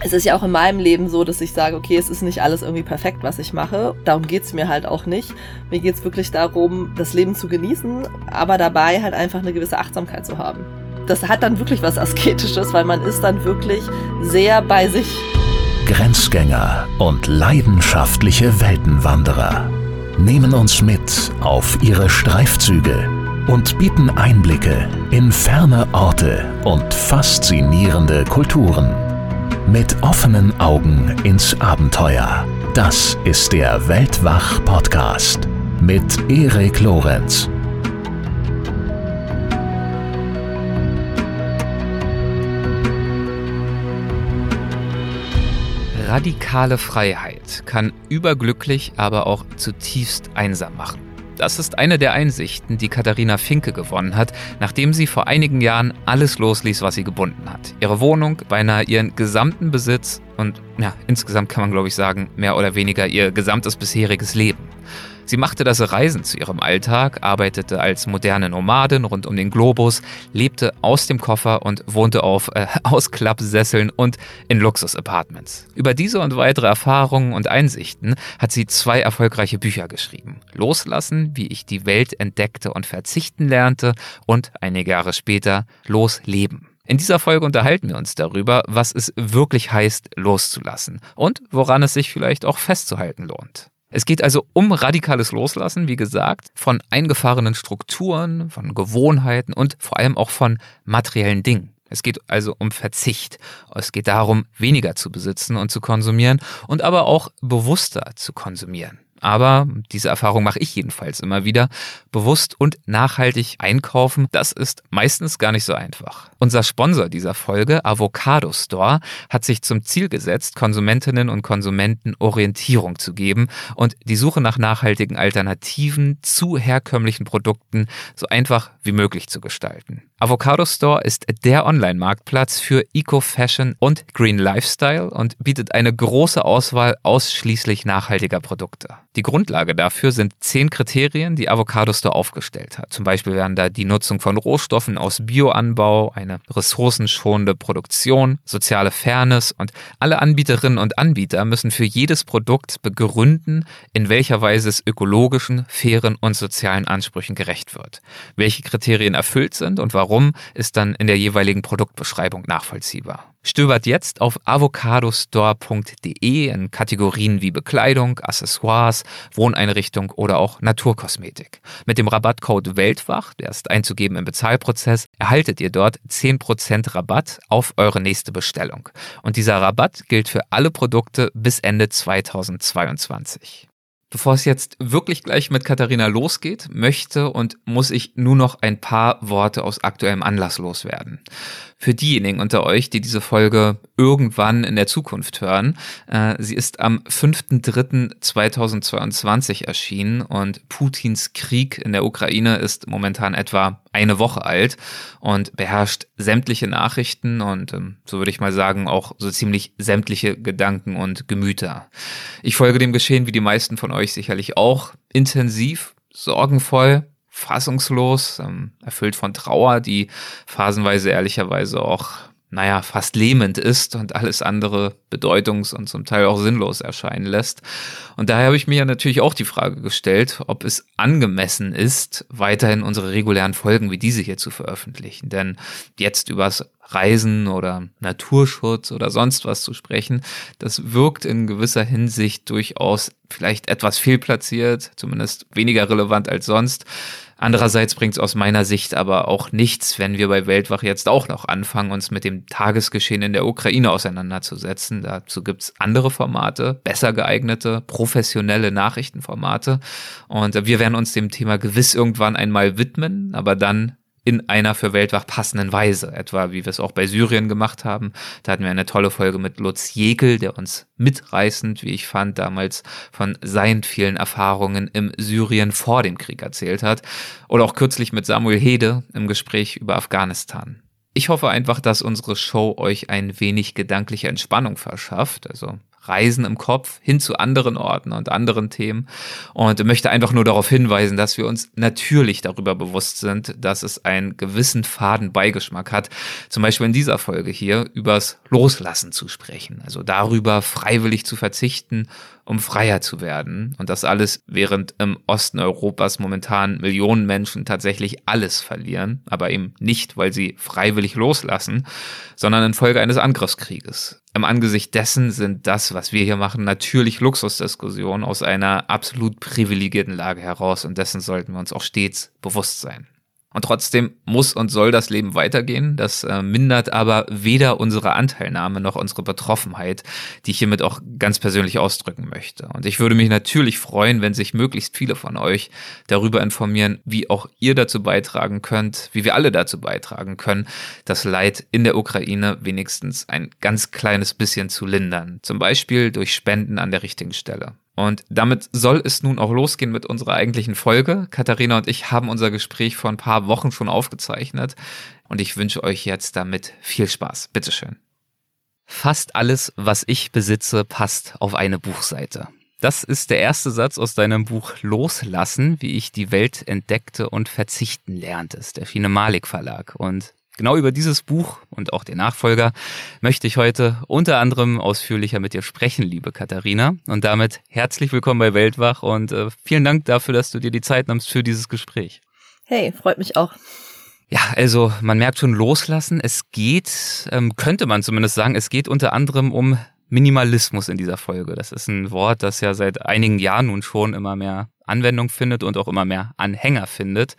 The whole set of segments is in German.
es ist ja auch in meinem Leben so, dass ich sage, okay, es ist nicht alles irgendwie perfekt, was ich mache. Darum geht's mir halt auch nicht. Mir geht's wirklich darum, das Leben zu genießen, aber dabei halt einfach eine gewisse Achtsamkeit zu haben. Das hat dann wirklich was Asketisches, weil man ist dann wirklich sehr bei sich. Grenzgänger und leidenschaftliche Weltenwanderer nehmen uns mit auf ihre Streifzüge und bieten Einblicke in ferne Orte und faszinierende Kulturen. Mit offenen Augen ins Abenteuer. Das ist der Weltwach-Podcast mit Erik Lorenz. Radikale Freiheit kann überglücklich, aber auch zutiefst einsam machen. Das ist eine der Einsichten, die Katharina Finke gewonnen hat, nachdem sie vor einigen Jahren alles losließ, was sie gebunden hat. Ihre Wohnung, beinahe ihren gesamten Besitz und ja, insgesamt kann man glaube ich sagen, mehr oder weniger ihr gesamtes bisheriges Leben. Sie machte das Reisen zu ihrem Alltag, arbeitete als moderne Nomadin rund um den Globus, lebte aus dem Koffer und wohnte auf äh, Ausklappsesseln und in Luxus-Apartments. Über diese und weitere Erfahrungen und Einsichten hat sie zwei erfolgreiche Bücher geschrieben. Loslassen, wie ich die Welt entdeckte und verzichten lernte und einige Jahre später Losleben. In dieser Folge unterhalten wir uns darüber, was es wirklich heißt, loszulassen und woran es sich vielleicht auch festzuhalten lohnt. Es geht also um radikales Loslassen, wie gesagt, von eingefahrenen Strukturen, von Gewohnheiten und vor allem auch von materiellen Dingen. Es geht also um Verzicht. Es geht darum, weniger zu besitzen und zu konsumieren und aber auch bewusster zu konsumieren. Aber diese Erfahrung mache ich jedenfalls immer wieder. Bewusst und nachhaltig einkaufen, das ist meistens gar nicht so einfach. Unser Sponsor dieser Folge, Avocado Store, hat sich zum Ziel gesetzt, Konsumentinnen und Konsumenten Orientierung zu geben und die Suche nach nachhaltigen Alternativen zu herkömmlichen Produkten so einfach wie möglich zu gestalten. Avocado Store ist der Online-Marktplatz für Eco-Fashion und Green Lifestyle und bietet eine große Auswahl ausschließlich nachhaltiger Produkte. Die Grundlage dafür sind zehn Kriterien, die Avocado Store aufgestellt hat. Zum Beispiel wären da die Nutzung von Rohstoffen aus Bioanbau, eine ressourcenschonende Produktion, soziale Fairness und alle Anbieterinnen und Anbieter müssen für jedes Produkt begründen, in welcher Weise es ökologischen, fairen und sozialen Ansprüchen gerecht wird. Welche Kriterien erfüllt sind und warum, ist dann in der jeweiligen Produktbeschreibung nachvollziehbar. Stöbert jetzt auf avocadostore.de in Kategorien wie Bekleidung, Accessoires, Wohneinrichtung oder auch Naturkosmetik. Mit dem Rabattcode Weltwach, der ist einzugeben im Bezahlprozess, erhaltet ihr dort 10% Rabatt auf eure nächste Bestellung. Und dieser Rabatt gilt für alle Produkte bis Ende 2022. Bevor es jetzt wirklich gleich mit Katharina losgeht, möchte und muss ich nur noch ein paar Worte aus aktuellem Anlass loswerden für diejenigen unter euch, die diese Folge irgendwann in der Zukunft hören. Äh, sie ist am 5.3.2022 erschienen und Putins Krieg in der Ukraine ist momentan etwa eine Woche alt und beherrscht sämtliche Nachrichten und ähm, so würde ich mal sagen auch so ziemlich sämtliche Gedanken und Gemüter. Ich folge dem Geschehen wie die meisten von euch sicherlich auch intensiv, sorgenvoll, fassungslos, ähm, erfüllt von Trauer, die phasenweise ehrlicherweise auch, naja, fast lähmend ist und alles andere bedeutungs- und zum Teil auch sinnlos erscheinen lässt. Und daher habe ich mir ja natürlich auch die Frage gestellt, ob es angemessen ist, weiterhin unsere regulären Folgen wie diese hier zu veröffentlichen. Denn jetzt übers Reisen oder Naturschutz oder sonst was zu sprechen, das wirkt in gewisser Hinsicht durchaus vielleicht etwas fehlplatziert, zumindest weniger relevant als sonst. Andererseits bringt es aus meiner Sicht aber auch nichts, wenn wir bei Weltwach jetzt auch noch anfangen, uns mit dem Tagesgeschehen in der Ukraine auseinanderzusetzen. Dazu gibt's andere Formate, besser geeignete, professionelle Nachrichtenformate. Und wir werden uns dem Thema gewiss irgendwann einmal widmen, aber dann in einer für Weltwach passenden Weise, etwa wie wir es auch bei Syrien gemacht haben. Da hatten wir eine tolle Folge mit Lutz Jekel, der uns mitreißend, wie ich fand, damals von seinen vielen Erfahrungen im Syrien vor dem Krieg erzählt hat. Oder auch kürzlich mit Samuel Hede im Gespräch über Afghanistan. Ich hoffe einfach, dass unsere Show euch ein wenig gedankliche Entspannung verschafft. Also Reisen im Kopf hin zu anderen Orten und anderen Themen und möchte einfach nur darauf hinweisen, dass wir uns natürlich darüber bewusst sind, dass es einen gewissen faden Beigeschmack hat, zum Beispiel in dieser Folge hier übers Loslassen zu sprechen, also darüber freiwillig zu verzichten um freier zu werden. Und das alles, während im Osten Europas momentan Millionen Menschen tatsächlich alles verlieren, aber eben nicht, weil sie freiwillig loslassen, sondern infolge eines Angriffskrieges. Im Angesicht dessen sind das, was wir hier machen, natürlich Luxusdiskussionen aus einer absolut privilegierten Lage heraus und dessen sollten wir uns auch stets bewusst sein. Und trotzdem muss und soll das Leben weitergehen. Das äh, mindert aber weder unsere Anteilnahme noch unsere Betroffenheit, die ich hiermit auch ganz persönlich ausdrücken möchte. Und ich würde mich natürlich freuen, wenn sich möglichst viele von euch darüber informieren, wie auch ihr dazu beitragen könnt, wie wir alle dazu beitragen können, das Leid in der Ukraine wenigstens ein ganz kleines bisschen zu lindern. Zum Beispiel durch Spenden an der richtigen Stelle. Und damit soll es nun auch losgehen mit unserer eigentlichen Folge. Katharina und ich haben unser Gespräch vor ein paar Wochen schon aufgezeichnet und ich wünsche euch jetzt damit viel Spaß. Bitteschön. Fast alles, was ich besitze, passt auf eine Buchseite. Das ist der erste Satz aus deinem Buch Loslassen, wie ich die Welt entdeckte und verzichten lernte. Das ist der Fine Malik Verlag. Und Genau über dieses Buch und auch den Nachfolger möchte ich heute unter anderem ausführlicher mit dir sprechen, liebe Katharina. Und damit herzlich willkommen bei Weltwach und äh, vielen Dank dafür, dass du dir die Zeit nimmst für dieses Gespräch. Hey, freut mich auch. Ja, also man merkt schon loslassen. Es geht, ähm, könnte man zumindest sagen, es geht unter anderem um Minimalismus in dieser Folge. Das ist ein Wort, das ja seit einigen Jahren nun schon immer mehr Anwendung findet und auch immer mehr Anhänger findet.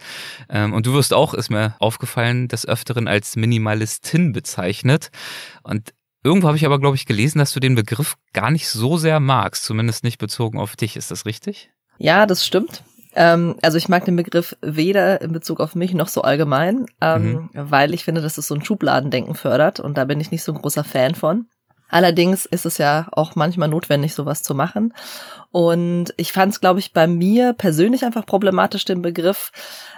Ähm, und du wirst auch, ist mir aufgefallen, des Öfteren als Minimalistin bezeichnet. Und irgendwo habe ich aber, glaube ich, gelesen, dass du den Begriff gar nicht so sehr magst, zumindest nicht bezogen auf dich. Ist das richtig? Ja, das stimmt. Ähm, also ich mag den Begriff weder in Bezug auf mich noch so allgemein, ähm, mhm. weil ich finde, dass es so ein Schubladendenken fördert und da bin ich nicht so ein großer Fan von. Allerdings ist es ja auch manchmal notwendig, sowas zu machen. Und ich fand es, glaube ich, bei mir persönlich einfach problematisch, den Begriff,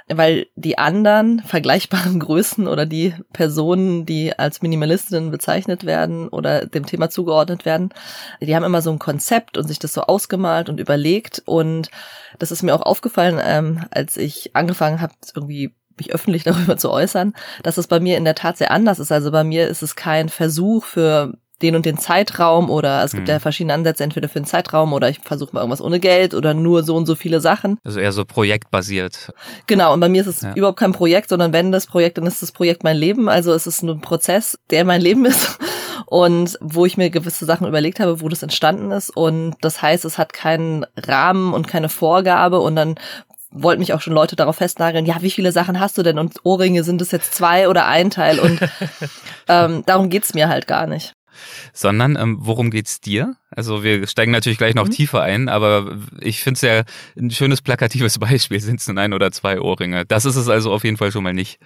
weil die anderen vergleichbaren Größen oder die Personen, die als Minimalistinnen bezeichnet werden oder dem Thema zugeordnet werden, die haben immer so ein Konzept und sich das so ausgemalt und überlegt. Und das ist mir auch aufgefallen, ähm, als ich angefangen habe, irgendwie mich öffentlich darüber zu äußern, dass es bei mir in der Tat sehr anders ist. Also bei mir ist es kein Versuch für den und den Zeitraum oder es gibt mhm. ja verschiedene Ansätze, entweder für einen Zeitraum oder ich versuche mal irgendwas ohne Geld oder nur so und so viele Sachen. Also eher so projektbasiert. Genau, und bei mir ist es ja. überhaupt kein Projekt, sondern wenn das Projekt, dann ist das Projekt mein Leben. Also es ist ein Prozess, der mein Leben ist und wo ich mir gewisse Sachen überlegt habe, wo das entstanden ist. Und das heißt, es hat keinen Rahmen und keine Vorgabe und dann wollten mich auch schon Leute darauf festnageln, ja, wie viele Sachen hast du denn? Und Ohrringe sind es jetzt zwei oder ein Teil? Und ähm, darum geht's mir halt gar nicht sondern ähm, worum geht's dir? Also wir steigen natürlich gleich noch mhm. tiefer ein, aber ich finde es ja ein schönes plakatives Beispiel, sind es nun ein oder zwei Ohrringe. Das ist es also auf jeden Fall schon mal nicht.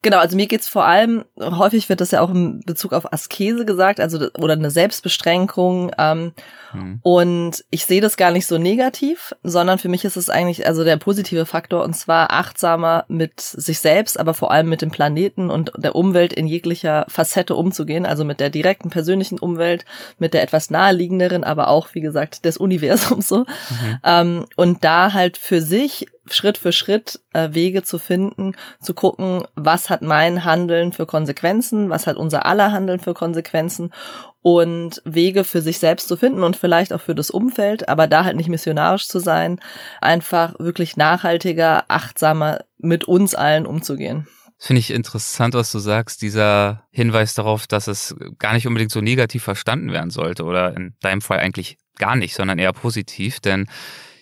Genau, also mir geht's vor allem, häufig wird das ja auch in Bezug auf Askese gesagt, also oder eine Selbstbeschränkung. Ähm, mhm. Und ich sehe das gar nicht so negativ, sondern für mich ist es eigentlich also der positive Faktor und zwar achtsamer mit sich selbst, aber vor allem mit dem Planeten und der Umwelt in jeglicher Facette umzugehen, also mit der direkten persönlichen Umwelt, mit der etwas naheliegenderen, aber auch, wie gesagt, des Universums so. Mhm. Ähm, und da halt für sich Schritt für Schritt äh, Wege zu finden, zu gucken, was hat mein Handeln für Konsequenzen, was hat unser aller Handeln für Konsequenzen und Wege für sich selbst zu finden und vielleicht auch für das Umfeld, aber da halt nicht missionarisch zu sein, einfach wirklich nachhaltiger, achtsamer mit uns allen umzugehen. Finde ich interessant, was du sagst, dieser Hinweis darauf, dass es gar nicht unbedingt so negativ verstanden werden sollte oder in deinem Fall eigentlich gar nicht, sondern eher positiv, denn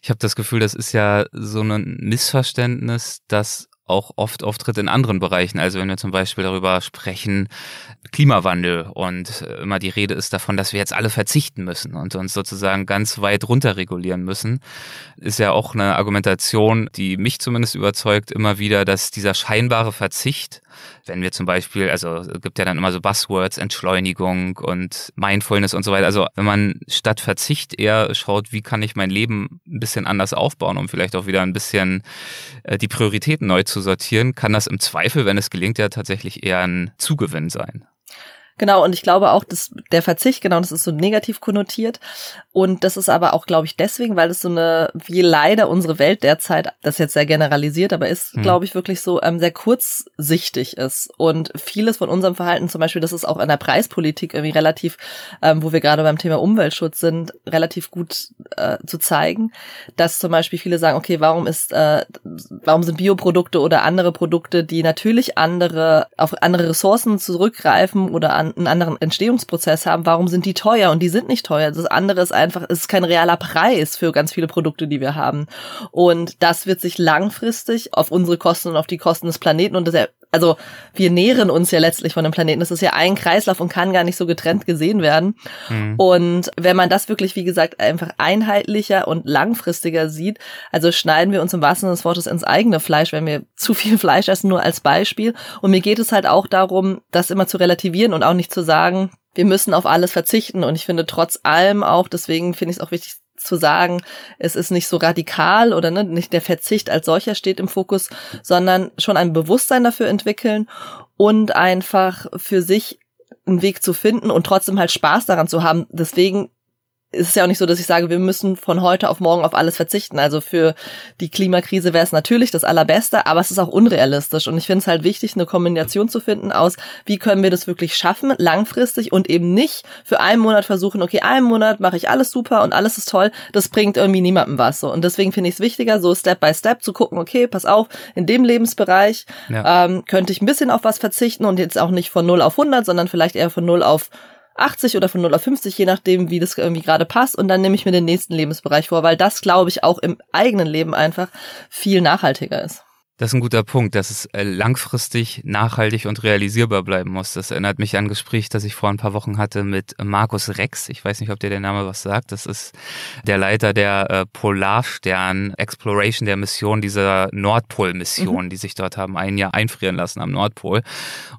ich habe das Gefühl, das ist ja so ein Missverständnis, das auch oft auftritt in anderen Bereichen. Also wenn wir zum Beispiel darüber sprechen, Klimawandel und äh, immer die Rede ist davon, dass wir jetzt alle verzichten müssen und uns sozusagen ganz weit runter regulieren müssen, ist ja auch eine Argumentation, die mich zumindest überzeugt, immer wieder, dass dieser scheinbare Verzicht wenn wir zum Beispiel, also es gibt ja dann immer so Buzzwords, Entschleunigung und Mindfulness und so weiter. Also wenn man statt Verzicht eher schaut, wie kann ich mein Leben ein bisschen anders aufbauen, um vielleicht auch wieder ein bisschen äh, die Prioritäten neu zu sortieren, kann das im Zweifel, wenn es gelingt, ja tatsächlich eher ein Zugewinn sein. Genau, und ich glaube auch, dass der Verzicht, genau, das ist so negativ konnotiert. Und das ist aber auch, glaube ich, deswegen, weil es so eine, wie leider unsere Welt derzeit, das ist jetzt sehr generalisiert, aber ist, hm. glaube ich, wirklich so ähm, sehr kurzsichtig ist. Und vieles von unserem Verhalten, zum Beispiel, das ist auch in der Preispolitik irgendwie relativ, ähm, wo wir gerade beim Thema Umweltschutz sind, relativ gut äh, zu zeigen, dass zum Beispiel viele sagen, okay, warum ist, äh, warum sind Bioprodukte oder andere Produkte, die natürlich andere, auf andere Ressourcen zurückgreifen oder an einen anderen Entstehungsprozess haben, warum sind die teuer? Und die sind nicht teuer. Das andere ist einfach, es ist kein realer Preis für ganz viele Produkte, die wir haben. Und das wird sich langfristig auf unsere Kosten und auf die Kosten des Planeten und das also wir nähren uns ja letztlich von dem Planeten. Das ist ja ein Kreislauf und kann gar nicht so getrennt gesehen werden. Mhm. Und wenn man das wirklich, wie gesagt, einfach einheitlicher und langfristiger sieht, also schneiden wir uns im wahrsten Sinne des Wortes ins eigene Fleisch, wenn wir zu viel Fleisch essen, nur als Beispiel. Und mir geht es halt auch darum, das immer zu relativieren und auch nicht zu sagen, wir müssen auf alles verzichten. Und ich finde trotz allem auch, deswegen finde ich es auch wichtig, zu sagen, es ist nicht so radikal oder ne, nicht der Verzicht als solcher steht im Fokus, sondern schon ein Bewusstsein dafür entwickeln und einfach für sich einen Weg zu finden und trotzdem halt Spaß daran zu haben. Deswegen ist es ja auch nicht so, dass ich sage, wir müssen von heute auf morgen auf alles verzichten. Also für die Klimakrise wäre es natürlich das Allerbeste, aber es ist auch unrealistisch. Und ich finde es halt wichtig, eine Kombination zu finden aus, wie können wir das wirklich schaffen, langfristig und eben nicht für einen Monat versuchen, okay, einen Monat mache ich alles super und alles ist toll. Das bringt irgendwie niemandem was. So. Und deswegen finde ich es wichtiger, so Step by Step zu gucken, okay, pass auf, in dem Lebensbereich ja. ähm, könnte ich ein bisschen auf was verzichten und jetzt auch nicht von 0 auf 100, sondern vielleicht eher von 0 auf 80 oder von 0 auf 50, je nachdem, wie das irgendwie gerade passt. Und dann nehme ich mir den nächsten Lebensbereich vor, weil das, glaube ich, auch im eigenen Leben einfach viel nachhaltiger ist. Das ist ein guter Punkt, dass es äh, langfristig nachhaltig und realisierbar bleiben muss. Das erinnert mich an ein Gespräch, das ich vor ein paar Wochen hatte mit Markus Rex. Ich weiß nicht, ob dir der Name was sagt. Das ist der Leiter der äh, Polarstern Exploration der Mission, dieser Nordpol-Mission, mhm. die sich dort haben ein Jahr einfrieren lassen am Nordpol.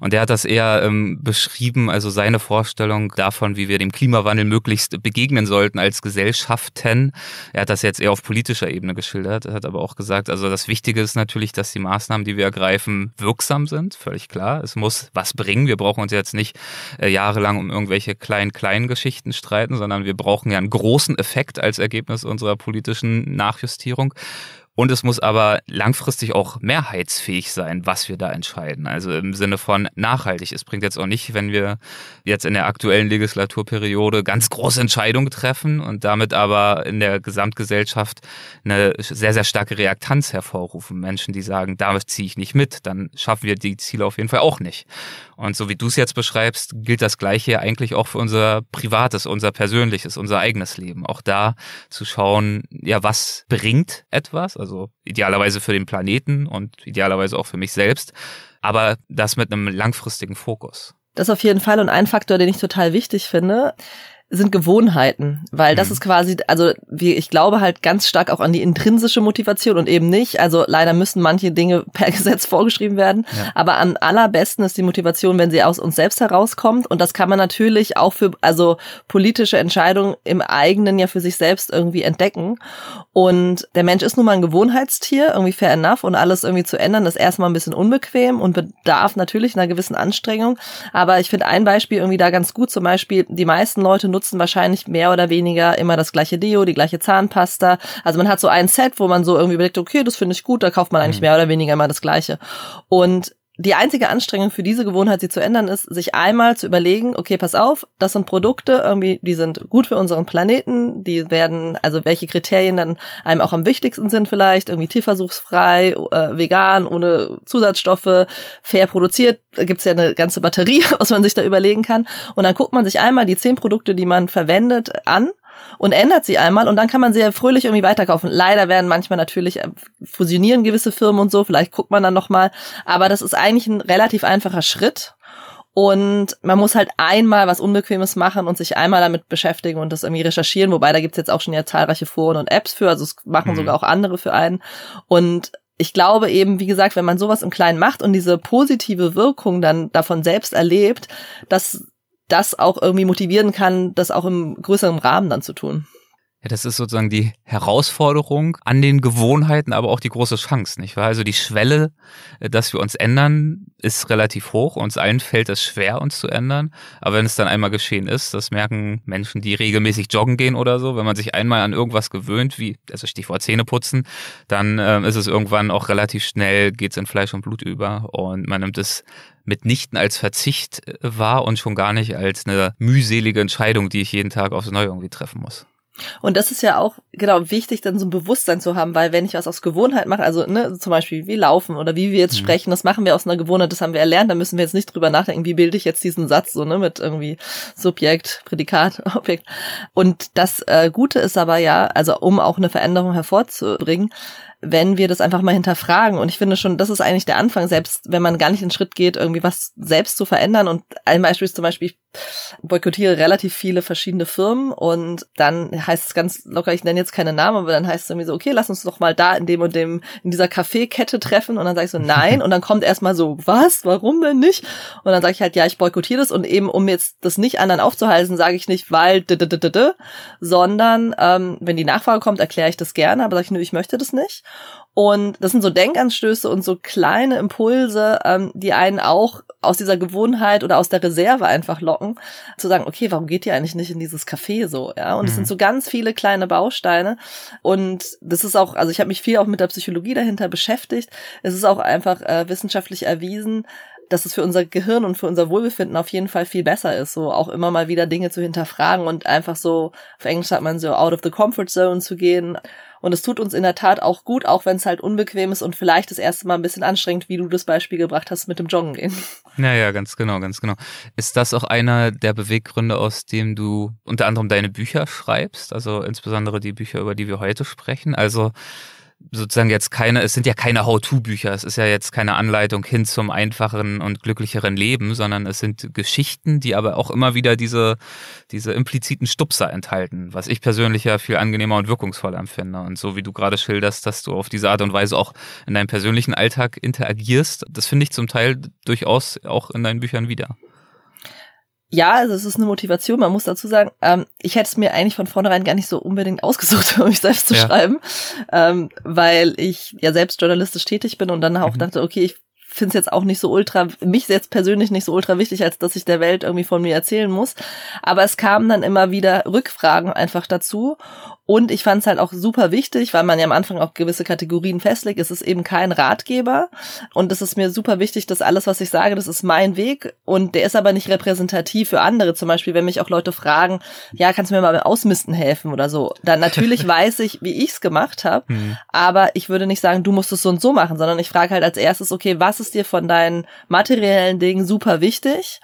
Und der hat das eher ähm, beschrieben, also seine Vorstellung davon, wie wir dem Klimawandel möglichst begegnen sollten als Gesellschaften. Er hat das jetzt eher auf politischer Ebene geschildert, hat aber auch gesagt, also das Wichtige ist natürlich, dass dass die Maßnahmen, die wir ergreifen, wirksam sind, völlig klar. Es muss was bringen. Wir brauchen uns jetzt nicht äh, jahrelang um irgendwelche kleinen, kleinen Geschichten streiten, sondern wir brauchen ja einen großen Effekt als Ergebnis unserer politischen Nachjustierung. Und es muss aber langfristig auch mehrheitsfähig sein, was wir da entscheiden. Also im Sinne von nachhaltig. Es bringt jetzt auch nicht, wenn wir jetzt in der aktuellen Legislaturperiode ganz große Entscheidungen treffen und damit aber in der Gesamtgesellschaft eine sehr, sehr starke Reaktanz hervorrufen. Menschen, die sagen, da ziehe ich nicht mit, dann schaffen wir die Ziele auf jeden Fall auch nicht. Und so wie du es jetzt beschreibst, gilt das Gleiche eigentlich auch für unser privates, unser persönliches, unser eigenes Leben. Auch da zu schauen, ja, was bringt etwas? Also also idealerweise für den Planeten und idealerweise auch für mich selbst, aber das mit einem langfristigen Fokus. Das auf jeden Fall und ein Faktor, den ich total wichtig finde, sind Gewohnheiten, weil das mhm. ist quasi, also wie, ich glaube halt ganz stark auch an die intrinsische Motivation und eben nicht. Also leider müssen manche Dinge per Gesetz vorgeschrieben werden, ja. aber am allerbesten ist die Motivation, wenn sie aus uns selbst herauskommt und das kann man natürlich auch für also politische Entscheidungen im eigenen ja für sich selbst irgendwie entdecken. Und der Mensch ist nun mal ein Gewohnheitstier, irgendwie fair enough und alles irgendwie zu ändern ist erstmal ein bisschen unbequem und bedarf natürlich einer gewissen Anstrengung. Aber ich finde ein Beispiel irgendwie da ganz gut, zum Beispiel die meisten Leute nutzen wahrscheinlich mehr oder weniger immer das gleiche Deo, die gleiche Zahnpasta. Also man hat so ein Set, wo man so irgendwie überlegt, okay, das finde ich gut, da kauft man eigentlich mhm. mehr oder weniger immer das gleiche. Und die einzige Anstrengung für diese Gewohnheit, sie zu ändern, ist, sich einmal zu überlegen, okay, pass auf, das sind Produkte, irgendwie, die sind gut für unseren Planeten, die werden, also welche Kriterien dann einem auch am wichtigsten sind vielleicht, irgendwie tierversuchsfrei, äh, vegan, ohne Zusatzstoffe, fair produziert, da gibt's ja eine ganze Batterie, was man sich da überlegen kann. Und dann guckt man sich einmal die zehn Produkte, die man verwendet, an und ändert sie einmal und dann kann man sie ja fröhlich irgendwie weiterkaufen. Leider werden manchmal natürlich äh, fusionieren gewisse Firmen und so, vielleicht guckt man dann nochmal, aber das ist eigentlich ein relativ einfacher Schritt. Und man muss halt einmal was Unbequemes machen und sich einmal damit beschäftigen und das irgendwie recherchieren, wobei da gibt's jetzt auch schon ja zahlreiche Foren und Apps für, also es machen mhm. sogar auch andere für einen. Und ich glaube eben, wie gesagt, wenn man sowas im Kleinen macht und diese positive Wirkung dann davon selbst erlebt, dass das auch irgendwie motivieren kann, das auch im größeren Rahmen dann zu tun. Ja, das ist sozusagen die Herausforderung an den Gewohnheiten, aber auch die große Chance, nicht wahr? Also die Schwelle, äh, dass wir uns ändern, ist relativ hoch. Uns allen fällt es schwer, uns zu ändern. Aber wenn es dann einmal geschehen ist, das merken Menschen, die regelmäßig joggen gehen oder so, wenn man sich einmal an irgendwas gewöhnt, wie, also Stichwort Zähne putzen, dann äh, ist es irgendwann auch relativ schnell, geht's in Fleisch und Blut über und man nimmt es mitnichten als Verzicht äh, wahr und schon gar nicht als eine mühselige Entscheidung, die ich jeden Tag aufs Neue irgendwie treffen muss. Und das ist ja auch genau wichtig, dann so ein Bewusstsein zu haben, weil wenn ich was aus Gewohnheit mache, also ne, zum Beispiel wie laufen oder wie wir jetzt mhm. sprechen, das machen wir aus einer Gewohnheit, das haben wir erlernt, da müssen wir jetzt nicht drüber nachdenken, wie bilde ich jetzt diesen Satz so ne mit irgendwie Subjekt, Prädikat, Objekt. Und das äh, Gute ist aber ja, also um auch eine Veränderung hervorzubringen, wenn wir das einfach mal hinterfragen. Und ich finde schon, das ist eigentlich der Anfang, selbst wenn man gar nicht den Schritt geht, irgendwie was selbst zu verändern. Und ein Beispiel ist zum Beispiel, ich boykottiere relativ viele verschiedene Firmen und dann heißt es ganz locker, ich nenne jetzt keine Namen, aber dann heißt es irgendwie so, okay, lass uns doch mal da in dem und dem, in dieser Kaffeekette treffen. Und dann sage ich so, nein. Und dann kommt erstmal so, was? Warum denn nicht? Und dann sage ich halt, ja, ich boykottiere das und eben, um jetzt das nicht anderen aufzuhalten, sage ich nicht, weil, sondern ähm, wenn die Nachfrage kommt, erkläre ich das gerne, aber sage ich, nö, ich möchte das nicht. Und das sind so Denkanstöße und so kleine Impulse, ähm, die einen auch aus dieser Gewohnheit oder aus der Reserve einfach locken, zu sagen, okay, warum geht ihr eigentlich nicht in dieses Café so, ja? Und es mhm. sind so ganz viele kleine Bausteine und das ist auch, also ich habe mich viel auch mit der Psychologie dahinter beschäftigt. Es ist auch einfach äh, wissenschaftlich erwiesen, dass es für unser Gehirn und für unser Wohlbefinden auf jeden Fall viel besser ist, so auch immer mal wieder Dinge zu hinterfragen und einfach so, auf Englisch sagt man so, out of the comfort zone zu gehen und es tut uns in der Tat auch gut, auch wenn es halt unbequem ist und vielleicht das erste Mal ein bisschen anstrengend, wie du das Beispiel gebracht hast mit dem Joggen gehen. Ja, ja, ganz genau, ganz genau. Ist das auch einer der Beweggründe, aus dem du unter anderem deine Bücher schreibst? Also insbesondere die Bücher, über die wir heute sprechen? Also sozusagen jetzt keine, es sind ja keine How-To-Bücher, es ist ja jetzt keine Anleitung hin zum einfacheren und glücklicheren Leben, sondern es sind Geschichten, die aber auch immer wieder diese, diese impliziten Stupser enthalten, was ich persönlich ja viel angenehmer und wirkungsvoller empfinde. Und so wie du gerade schilderst, dass du auf diese Art und Weise auch in deinem persönlichen Alltag interagierst, das finde ich zum Teil durchaus auch in deinen Büchern wieder ja, also es ist eine Motivation. Man muss dazu sagen, ähm, ich hätte es mir eigentlich von vornherein gar nicht so unbedingt ausgesucht, um mich selbst zu ja. schreiben, ähm, weil ich ja selbst journalistisch tätig bin und dann auch mhm. dachte, okay, ich finde es jetzt auch nicht so ultra, mich jetzt persönlich nicht so ultra wichtig, als dass ich der Welt irgendwie von mir erzählen muss. Aber es kamen dann immer wieder Rückfragen einfach dazu. Und ich fand es halt auch super wichtig, weil man ja am Anfang auch gewisse Kategorien festlegt. Es ist eben kein Ratgeber. Und es ist mir super wichtig, dass alles, was ich sage, das ist mein Weg. Und der ist aber nicht repräsentativ für andere. Zum Beispiel, wenn mich auch Leute fragen, ja, kannst du mir mal beim Ausmisten helfen oder so. Dann natürlich weiß ich, wie ich es gemacht habe. Mhm. Aber ich würde nicht sagen, du musst es so und so machen, sondern ich frage halt als erstes, okay, was ist dir von deinen materiellen Dingen super wichtig?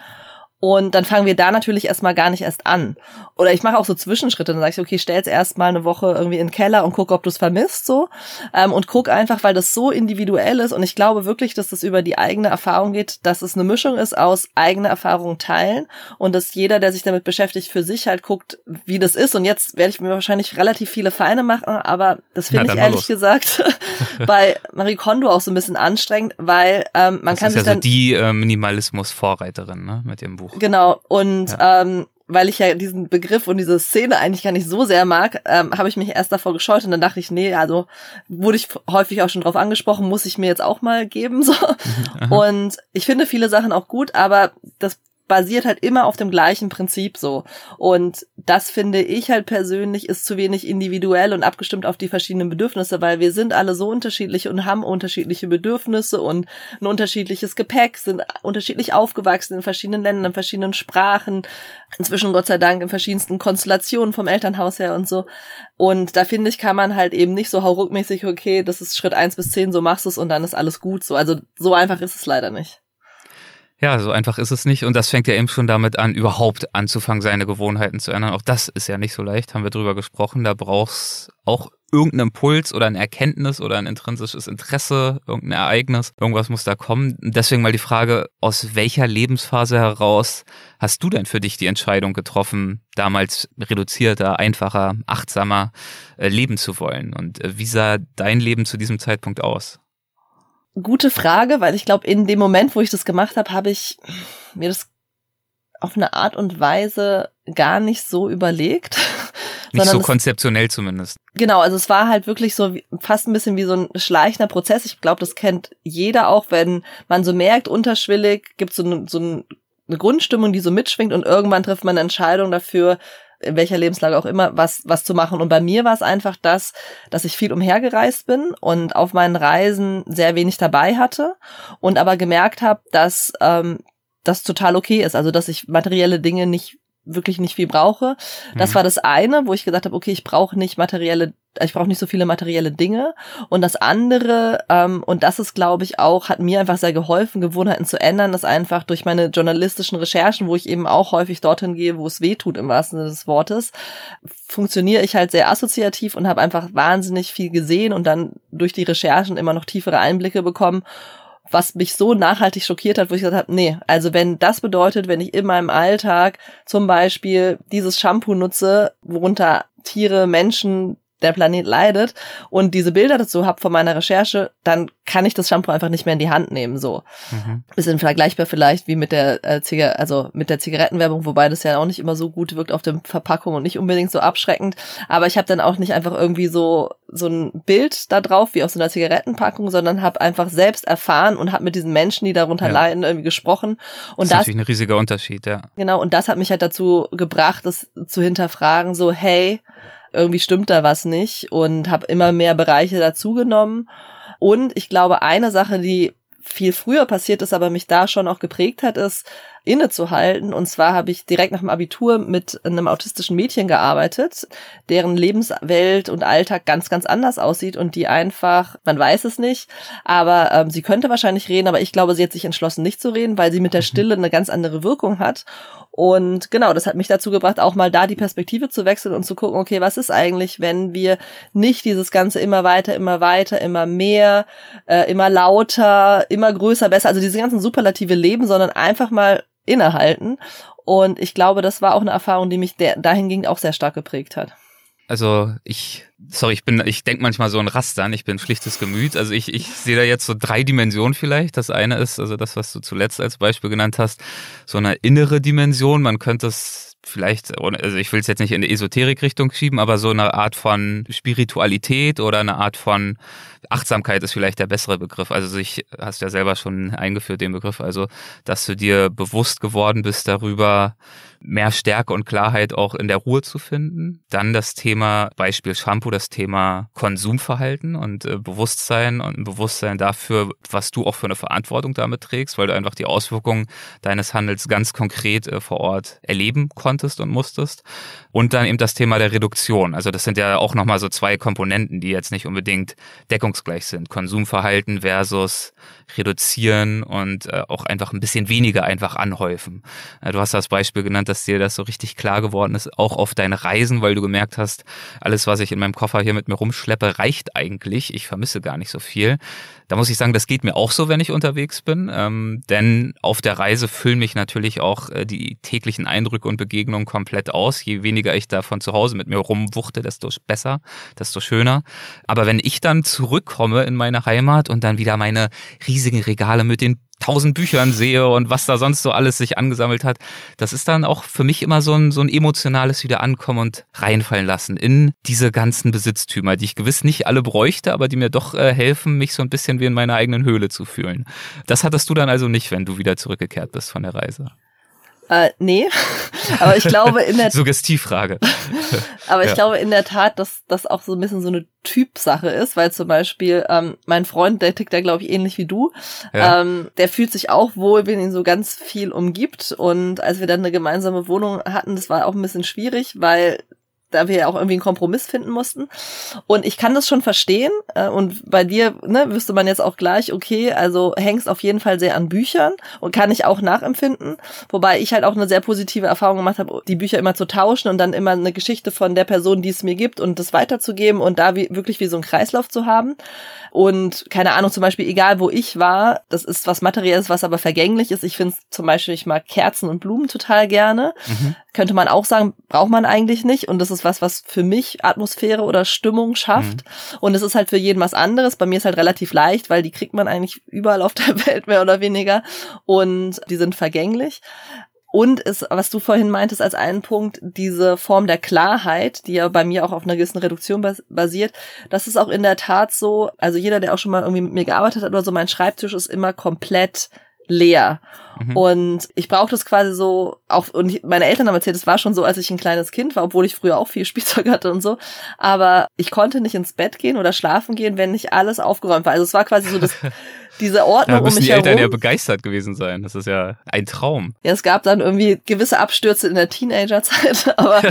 Und dann fangen wir da natürlich erstmal gar nicht erst an. Oder ich mache auch so Zwischenschritte. Dann sage ich, okay, stell's erstmal eine Woche irgendwie in den Keller und guck, ob du es vermisst so. Ähm, und guck einfach, weil das so individuell ist. Und ich glaube wirklich, dass das über die eigene Erfahrung geht, dass es eine Mischung ist aus eigener Erfahrung teilen und dass jeder, der sich damit beschäftigt, für sich halt guckt, wie das ist. Und jetzt werde ich mir wahrscheinlich relativ viele Feine machen, aber das finde ich ehrlich gesagt bei Marie Kondo auch so ein bisschen anstrengend, weil ähm, man das kann ist sich ja dann so die äh, Minimalismus-Vorreiterin ne, mit dem Buch. Genau. Und ja. ähm, weil ich ja diesen Begriff und diese Szene eigentlich gar nicht so sehr mag, ähm, habe ich mich erst davor gescheut und dann dachte ich, nee, also wurde ich häufig auch schon drauf angesprochen, muss ich mir jetzt auch mal geben so. und ich finde viele Sachen auch gut, aber das basiert halt immer auf dem gleichen Prinzip so. Und das finde ich halt persönlich ist zu wenig individuell und abgestimmt auf die verschiedenen Bedürfnisse, weil wir sind alle so unterschiedlich und haben unterschiedliche Bedürfnisse und ein unterschiedliches Gepäck, sind unterschiedlich aufgewachsen in verschiedenen Ländern, in verschiedenen Sprachen, inzwischen Gott sei Dank in verschiedensten Konstellationen vom Elternhaus her und so. Und da finde ich, kann man halt eben nicht so hauruckmäßig, okay, das ist Schritt eins bis zehn, so machst du es und dann ist alles gut so. Also so einfach ist es leider nicht. Ja, so einfach ist es nicht. Und das fängt ja eben schon damit an, überhaupt anzufangen, seine Gewohnheiten zu ändern. Auch das ist ja nicht so leicht, haben wir drüber gesprochen. Da brauchst auch irgendeinen Impuls oder ein Erkenntnis oder ein intrinsisches Interesse, irgendein Ereignis, irgendwas muss da kommen. Deswegen mal die Frage, aus welcher Lebensphase heraus hast du denn für dich die Entscheidung getroffen, damals reduzierter, einfacher, achtsamer äh, leben zu wollen? Und äh, wie sah dein Leben zu diesem Zeitpunkt aus? Gute Frage, weil ich glaube, in dem Moment, wo ich das gemacht habe, habe ich mir das auf eine Art und Weise gar nicht so überlegt, Nicht so konzeptionell zumindest. Genau, also es war halt wirklich so fast ein bisschen wie so ein schleichender Prozess. Ich glaube, das kennt jeder auch, wenn man so merkt, unterschwellig gibt so, ein, so ein, eine Grundstimmung, die so mitschwingt und irgendwann trifft man eine Entscheidung dafür, in welcher Lebenslage auch immer, was, was zu machen. Und bei mir war es einfach das, dass ich viel umhergereist bin und auf meinen Reisen sehr wenig dabei hatte und aber gemerkt habe, dass ähm, das total okay ist. Also, dass ich materielle Dinge nicht wirklich nicht viel brauche. Das mhm. war das eine, wo ich gesagt habe, okay, ich brauche nicht materielle, ich brauche nicht so viele materielle Dinge. Und das andere, ähm, und das ist, glaube ich, auch, hat mir einfach sehr geholfen, Gewohnheiten zu ändern, das einfach durch meine journalistischen Recherchen, wo ich eben auch häufig dorthin gehe, wo es weh tut im wahrsten Sinne des Wortes, funktioniere ich halt sehr assoziativ und habe einfach wahnsinnig viel gesehen und dann durch die Recherchen immer noch tiefere Einblicke bekommen was mich so nachhaltig schockiert hat, wo ich gesagt habe, nee, also wenn das bedeutet, wenn ich in meinem Alltag zum Beispiel dieses Shampoo nutze, worunter Tiere, Menschen, der Planet leidet und diese Bilder dazu habe von meiner Recherche, dann kann ich das Shampoo einfach nicht mehr in die Hand nehmen. So mhm. bisschen vergleichbar vielleicht wie mit der äh, Ziga also mit der Zigarettenwerbung, wobei das ja auch nicht immer so gut wirkt auf der Verpackung und nicht unbedingt so abschreckend. Aber ich habe dann auch nicht einfach irgendwie so so ein Bild da drauf wie auf so einer Zigarettenpackung, sondern habe einfach selbst erfahren und habe mit diesen Menschen, die darunter ja. leiden, irgendwie gesprochen. Und das ist das, natürlich ein riesiger Unterschied, ja. Genau. Und das hat mich halt dazu gebracht, das zu hinterfragen. So hey irgendwie stimmt da was nicht und habe immer mehr Bereiche dazugenommen. Und ich glaube, eine Sache, die viel früher passiert ist, aber mich da schon auch geprägt hat, ist, innezuhalten. Und zwar habe ich direkt nach dem Abitur mit einem autistischen Mädchen gearbeitet, deren Lebenswelt und Alltag ganz, ganz anders aussieht und die einfach, man weiß es nicht, aber ähm, sie könnte wahrscheinlich reden, aber ich glaube, sie hat sich entschlossen, nicht zu reden, weil sie mit der mhm. Stille eine ganz andere Wirkung hat. Und genau, das hat mich dazu gebracht, auch mal da die Perspektive zu wechseln und zu gucken, okay, was ist eigentlich, wenn wir nicht dieses Ganze immer weiter, immer weiter, immer mehr, äh, immer lauter, immer größer, besser, also diese ganzen superlative Leben, sondern einfach mal innehalten. Und ich glaube, das war auch eine Erfahrung, die mich dahingehend auch sehr stark geprägt hat. Also ich, sorry, ich bin, ich denke manchmal so ein Rastern, ich bin schlichtes Gemüt. Also ich, ich sehe da jetzt so drei Dimensionen vielleicht. Das eine ist, also das, was du zuletzt als Beispiel genannt hast, so eine innere Dimension. Man könnte es vielleicht, also ich will es jetzt nicht in die Esoterik-Richtung schieben, aber so eine Art von Spiritualität oder eine Art von Achtsamkeit ist vielleicht der bessere Begriff. Also sich, hast ja selber schon eingeführt, den Begriff, also dass du dir bewusst geworden bist darüber, mehr Stärke und Klarheit auch in der Ruhe zu finden. Dann das Thema, Beispiel Shampoo, das Thema Konsumverhalten und äh, Bewusstsein und Bewusstsein dafür, was du auch für eine Verantwortung damit trägst, weil du einfach die Auswirkungen deines Handels ganz konkret äh, vor Ort erleben konntest und musstest. Und dann eben das Thema der Reduktion. Also das sind ja auch nochmal so zwei Komponenten, die jetzt nicht unbedingt deckungsgleich sind. Konsumverhalten versus reduzieren und äh, auch einfach ein bisschen weniger einfach anhäufen. Äh, du hast das Beispiel genannt, dass dir das so richtig klar geworden ist, auch auf deine Reisen, weil du gemerkt hast, alles, was ich in meinem Koffer hier mit mir rumschleppe, reicht eigentlich. Ich vermisse gar nicht so viel. Da muss ich sagen, das geht mir auch so, wenn ich unterwegs bin, ähm, denn auf der Reise füllen mich natürlich auch äh, die täglichen Eindrücke und Begegnungen komplett aus. Je weniger ich da zu Hause mit mir rumwuchte, desto besser, desto schöner. Aber wenn ich dann zurückkomme in meine Heimat und dann wieder meine riesigen Regale mit den tausend Büchern sehe und was da sonst so alles sich angesammelt hat, das ist dann auch für mich immer so ein, so ein emotionales Wiederankommen und reinfallen lassen in diese ganzen Besitztümer, die ich gewiss nicht alle bräuchte, aber die mir doch äh, helfen, mich so ein bisschen wie in meiner eigenen Höhle zu fühlen. Das hattest du dann also nicht, wenn du wieder zurückgekehrt bist von der Reise. Äh, nee, aber ich glaube in der Suggestivfrage. aber ich ja. glaube in der Tat, dass das auch so ein bisschen so eine Typsache ist, weil zum Beispiel ähm, mein Freund, der tickt da glaube ich ähnlich wie du, ja. ähm, der fühlt sich auch wohl, wenn ihn so ganz viel umgibt und als wir dann eine gemeinsame Wohnung hatten, das war auch ein bisschen schwierig, weil da wir ja auch irgendwie einen Kompromiss finden mussten. Und ich kann das schon verstehen. Äh, und bei dir, ne, wüsste man jetzt auch gleich, okay, also hängst auf jeden Fall sehr an Büchern und kann ich auch nachempfinden. Wobei ich halt auch eine sehr positive Erfahrung gemacht habe, die Bücher immer zu tauschen und dann immer eine Geschichte von der Person, die es mir gibt und das weiterzugeben und da wie, wirklich wie so ein Kreislauf zu haben. Und keine Ahnung, zum Beispiel, egal wo ich war, das ist was Materielles, was aber vergänglich ist. Ich finde zum Beispiel, ich mag Kerzen und Blumen total gerne. Mhm. Könnte man auch sagen, braucht man eigentlich nicht. Und das ist was, was für mich Atmosphäre oder Stimmung schafft. Mhm. Und es ist halt für jeden was anderes. Bei mir ist halt relativ leicht, weil die kriegt man eigentlich überall auf der Welt mehr oder weniger. Und die sind vergänglich. Und ist, was du vorhin meintest als einen Punkt, diese Form der Klarheit, die ja bei mir auch auf einer gewissen Reduktion basiert, das ist auch in der Tat so, also jeder, der auch schon mal irgendwie mit mir gearbeitet hat oder so, mein Schreibtisch ist immer komplett leer. Mhm. Und ich brauche das quasi so, auch, und meine Eltern haben erzählt, es war schon so, als ich ein kleines Kind war, obwohl ich früher auch viel Spielzeug hatte und so. Aber ich konnte nicht ins Bett gehen oder schlafen gehen, wenn nicht alles aufgeräumt war. Also es war quasi so das, diese Ordnung da müssen um mich die Eltern herum. ja begeistert gewesen sein. Das ist ja ein Traum. Ja, es gab dann irgendwie gewisse Abstürze in der Teenagerzeit, aber,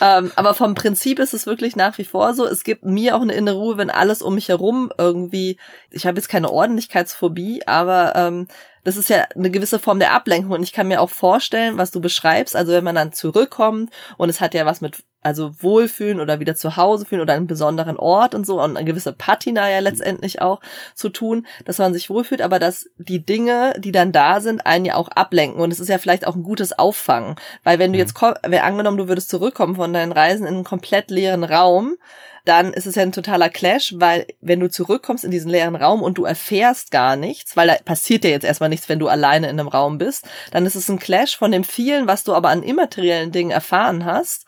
ähm, aber vom Prinzip ist es wirklich nach wie vor so. Es gibt mir auch eine innere Ruhe, wenn alles um mich herum irgendwie, ich habe jetzt keine Ordentlichkeitsphobie, aber ähm, das ist ja eine gewisse Form der Ablenkung und ich kann mir auch vorstellen, was du beschreibst, also wenn man dann zurückkommt und es hat ja was mit also wohlfühlen oder wieder zu Hause fühlen oder einen besonderen Ort und so und eine gewisse Patina ja letztendlich auch zu tun, dass man sich wohlfühlt, aber dass die Dinge, die dann da sind, einen ja auch ablenken. Und es ist ja vielleicht auch ein gutes Auffangen, weil wenn du mhm. jetzt wäre angenommen, du würdest zurückkommen von deinen Reisen in einen komplett leeren Raum, dann ist es ja ein totaler Clash, weil wenn du zurückkommst in diesen leeren Raum und du erfährst gar nichts, weil da passiert ja jetzt erstmal nichts, wenn du alleine in einem Raum bist, dann ist es ein Clash von dem vielen, was du aber an immateriellen Dingen erfahren hast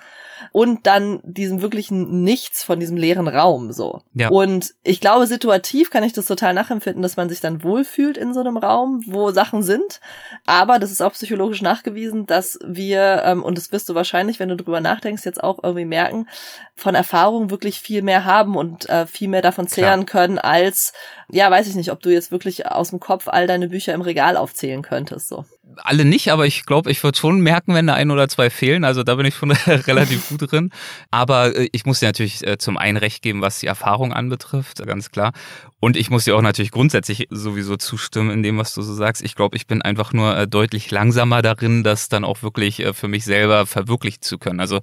und dann diesem wirklichen Nichts von diesem leeren Raum so. Ja. Und ich glaube, situativ kann ich das total nachempfinden, dass man sich dann wohlfühlt in so einem Raum, wo Sachen sind. Aber das ist auch psychologisch nachgewiesen, dass wir, ähm, und das wirst du wahrscheinlich, wenn du drüber nachdenkst, jetzt auch irgendwie merken, von Erfahrung wirklich viel mehr haben und äh, viel mehr davon zehren Klar. können, als, ja, weiß ich nicht, ob du jetzt wirklich aus dem Kopf all deine Bücher im Regal aufzählen könntest. So alle nicht, aber ich glaube, ich würde schon merken, wenn da ein oder zwei fehlen. Also da bin ich schon relativ gut drin. Aber äh, ich muss dir natürlich äh, zum einen recht geben, was die Erfahrung anbetrifft, ganz klar. Und ich muss dir auch natürlich grundsätzlich sowieso zustimmen in dem, was du so sagst. Ich glaube, ich bin einfach nur äh, deutlich langsamer darin, das dann auch wirklich für mich selber verwirklichen zu können. Also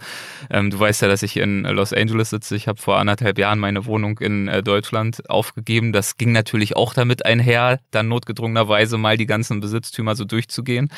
ähm, du weißt ja, dass ich in Los Angeles sitze. Ich habe vor anderthalb Jahren meine Wohnung in Deutschland aufgegeben. Das ging natürlich auch damit einher, dann notgedrungenerweise mal die ganzen Besitztümer so durchzugehen gehen.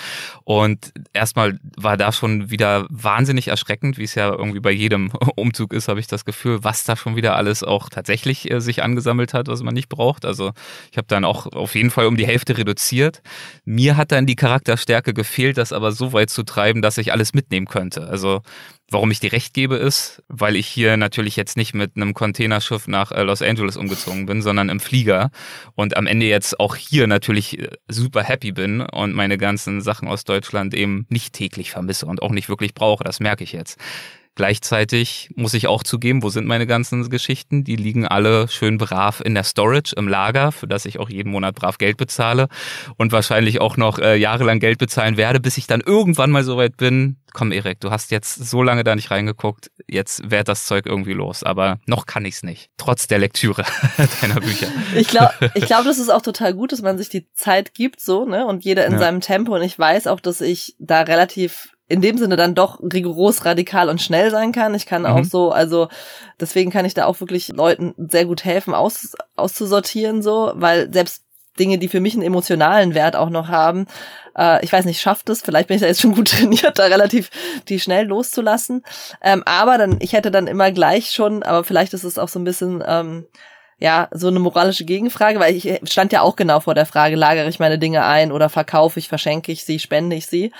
Und erstmal war da schon wieder wahnsinnig erschreckend, wie es ja irgendwie bei jedem Umzug ist, habe ich das Gefühl, was da schon wieder alles auch tatsächlich äh, sich angesammelt hat, was man nicht braucht. Also ich habe dann auch auf jeden Fall um die Hälfte reduziert. Mir hat dann die Charakterstärke gefehlt, das aber so weit zu treiben, dass ich alles mitnehmen könnte. Also Warum ich dir recht gebe, ist, weil ich hier natürlich jetzt nicht mit einem Containerschiff nach äh, Los Angeles umgezogen bin, sondern im Flieger und am Ende jetzt auch hier natürlich äh, super happy bin und meine ganzen Sachen aus Deutschland eben nicht täglich vermisse und auch nicht wirklich brauche. Das merke ich jetzt. Gleichzeitig muss ich auch zugeben, wo sind meine ganzen Geschichten? Die liegen alle schön brav in der Storage, im Lager, für das ich auch jeden Monat brav Geld bezahle und wahrscheinlich auch noch äh, jahrelang Geld bezahlen werde, bis ich dann irgendwann mal so weit bin. Komm, Erik, du hast jetzt so lange da nicht reingeguckt, jetzt wird das Zeug irgendwie los. Aber noch kann ich's nicht, trotz der Lektüre deiner Bücher. Ich glaube, ich glaub, das ist auch total gut, dass man sich die Zeit gibt, so, ne? Und jeder in ja. seinem Tempo. Und ich weiß auch, dass ich da relativ in dem Sinne dann doch rigoros, radikal und schnell sein kann. Ich kann mhm. auch so, also deswegen kann ich da auch wirklich Leuten sehr gut helfen, aus, auszusortieren, so, weil selbst Dinge, die für mich einen emotionalen Wert auch noch haben, äh, ich weiß nicht, schafft es, vielleicht bin ich da jetzt schon gut trainiert, da relativ die schnell loszulassen. Ähm, aber dann, ich hätte dann immer gleich schon, aber vielleicht ist es auch so ein bisschen, ähm, ja, so eine moralische Gegenfrage, weil ich stand ja auch genau vor der Frage, lagere ich meine Dinge ein oder verkaufe ich, verschenke ich sie, spende ich sie?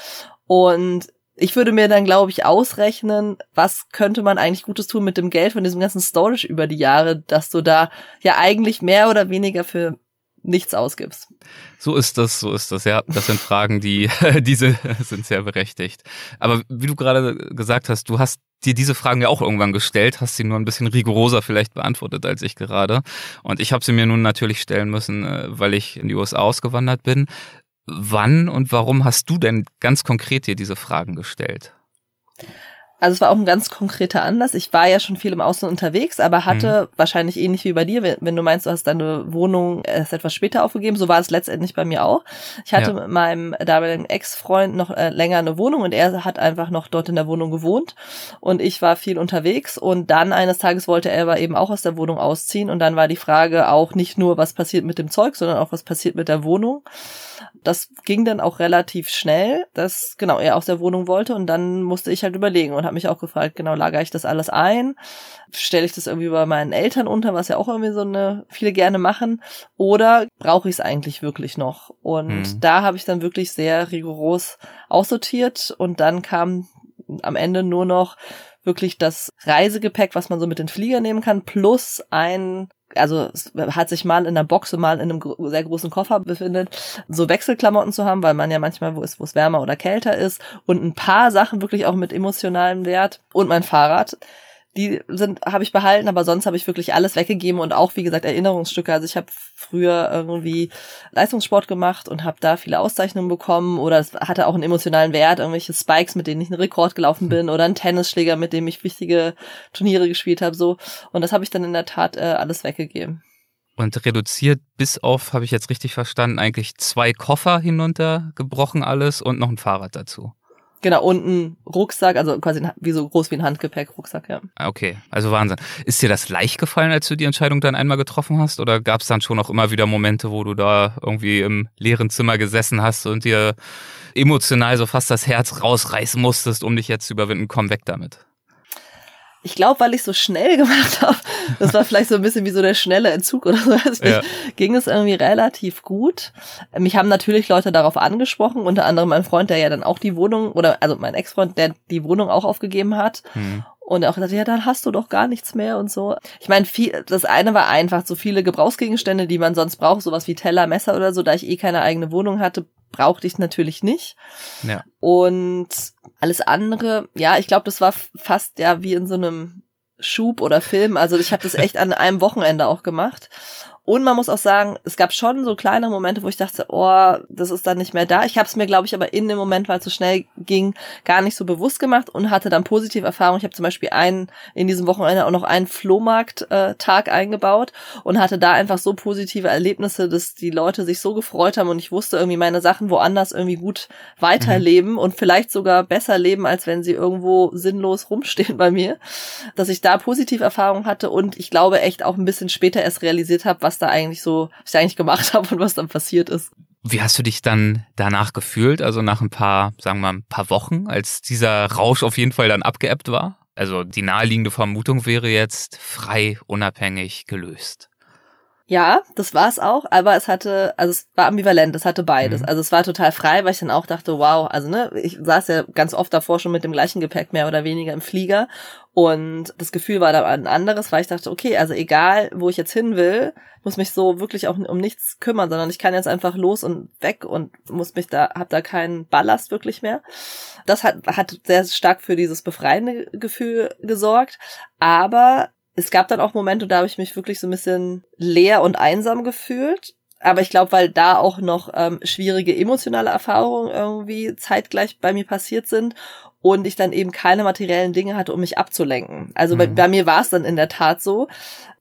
Und ich würde mir dann, glaube ich, ausrechnen, was könnte man eigentlich Gutes tun mit dem Geld von diesem ganzen Storage über die Jahre, dass du da ja eigentlich mehr oder weniger für nichts ausgibst. So ist das, so ist das, ja. Das sind Fragen, die, diese sind sehr berechtigt. Aber wie du gerade gesagt hast, du hast dir diese Fragen ja auch irgendwann gestellt, hast sie nur ein bisschen rigoroser vielleicht beantwortet als ich gerade. Und ich habe sie mir nun natürlich stellen müssen, äh, weil ich in die USA ausgewandert bin. Wann und warum hast du denn ganz konkret dir diese Fragen gestellt? Also es war auch ein ganz konkreter Anlass. Ich war ja schon viel im Ausland unterwegs, aber hatte mhm. wahrscheinlich ähnlich wie bei dir, wenn, du meinst, du hast deine Wohnung erst etwas später aufgegeben, so war es letztendlich bei mir auch. Ich hatte ja. mit meinem damaligen Ex-Freund noch äh, länger eine Wohnung und er hat einfach noch dort in der Wohnung gewohnt und ich war viel unterwegs und dann eines Tages wollte er aber eben auch aus der Wohnung ausziehen und dann war die Frage auch nicht nur, was passiert mit dem Zeug, sondern auch, was passiert mit der Wohnung. Das ging dann auch relativ schnell, dass genau er aus der Wohnung wollte und dann musste ich halt überlegen und habe mich auch gefragt, genau, lagere ich das alles ein? Stelle ich das irgendwie bei meinen Eltern unter, was ja auch irgendwie so eine viele gerne machen? Oder brauche ich es eigentlich wirklich noch? Und mhm. da habe ich dann wirklich sehr rigoros aussortiert und dann kam am Ende nur noch wirklich das Reisegepäck, was man so mit den Flieger nehmen kann, plus ein also es hat sich mal in der Box und mal in einem sehr großen Koffer befindet, so Wechselklamotten zu haben, weil man ja manchmal wo ist, wo es wärmer oder kälter ist und ein paar Sachen wirklich auch mit emotionalem Wert und mein Fahrrad die sind habe ich behalten, aber sonst habe ich wirklich alles weggegeben und auch wie gesagt Erinnerungsstücke. Also ich habe früher irgendwie Leistungssport gemacht und habe da viele Auszeichnungen bekommen oder es hatte auch einen emotionalen Wert, irgendwelche Spikes, mit denen ich einen Rekord gelaufen bin oder einen Tennisschläger, mit dem ich wichtige Turniere gespielt habe, so und das habe ich dann in der Tat äh, alles weggegeben. Und reduziert bis auf, habe ich jetzt richtig verstanden, eigentlich zwei Koffer hinuntergebrochen alles und noch ein Fahrrad dazu. Genau, und ein Rucksack, also quasi wie so groß wie ein Handgepäck-Rucksack, ja. Ah, okay, also Wahnsinn. Ist dir das leicht gefallen, als du die Entscheidung dann einmal getroffen hast? Oder gab es dann schon auch immer wieder Momente, wo du da irgendwie im leeren Zimmer gesessen hast und dir emotional so fast das Herz rausreißen musstest, um dich jetzt zu überwinden? Komm weg damit ich glaube, weil ich so schnell gemacht habe, das war vielleicht so ein bisschen wie so der schnelle Entzug oder so, also ja. ging es irgendwie relativ gut. Mich haben natürlich Leute darauf angesprochen, unter anderem mein Freund, der ja dann auch die Wohnung, oder also mein Ex-Freund, der die Wohnung auch aufgegeben hat. Mhm. Und auch gesagt, ja, dann hast du doch gar nichts mehr und so. Ich meine, viel, das eine war einfach so viele Gebrauchsgegenstände, die man sonst braucht, sowas wie Teller, Messer oder so, da ich eh keine eigene Wohnung hatte, brauchte ich natürlich nicht. Ja. Und alles andere, ja, ich glaube, das war fast ja wie in so einem Schub oder Film. Also ich habe das echt an einem Wochenende auch gemacht. Und man muss auch sagen, es gab schon so kleine Momente, wo ich dachte, oh, das ist dann nicht mehr da. Ich habe es mir, glaube ich, aber in dem Moment, weil es so schnell ging, gar nicht so bewusst gemacht und hatte dann positive Erfahrungen. Ich habe zum Beispiel einen in diesem Wochenende auch noch einen Flohmarkt-Tag äh, eingebaut und hatte da einfach so positive Erlebnisse, dass die Leute sich so gefreut haben und ich wusste irgendwie meine Sachen woanders irgendwie gut weiterleben mhm. und vielleicht sogar besser leben, als wenn sie irgendwo sinnlos rumstehen bei mir. Dass ich da positive Erfahrungen hatte und ich glaube echt auch ein bisschen später erst realisiert habe, was da eigentlich so, was ich eigentlich gemacht habe und was dann passiert ist. Wie hast du dich dann danach gefühlt? Also nach ein paar, sagen wir mal, ein paar Wochen, als dieser Rausch auf jeden Fall dann abgeebbt war? Also die naheliegende Vermutung wäre jetzt frei, unabhängig, gelöst. Ja, das war es auch, aber es hatte, also es war ambivalent, es hatte beides. Mhm. Also es war total frei, weil ich dann auch dachte, wow, also ne, ich saß ja ganz oft davor schon mit dem gleichen Gepäck mehr oder weniger im Flieger und das Gefühl war da ein anderes, weil ich dachte, okay, also egal, wo ich jetzt hin will, muss mich so wirklich auch um nichts kümmern, sondern ich kann jetzt einfach los und weg und muss mich da, hab da keinen Ballast wirklich mehr. Das hat, hat sehr stark für dieses befreiende Gefühl gesorgt, aber es gab dann auch Momente, da habe ich mich wirklich so ein bisschen leer und einsam gefühlt. Aber ich glaube, weil da auch noch ähm, schwierige emotionale Erfahrungen irgendwie zeitgleich bei mir passiert sind und ich dann eben keine materiellen Dinge hatte, um mich abzulenken. Also mhm. bei, bei, mir war es dann in der Tat so,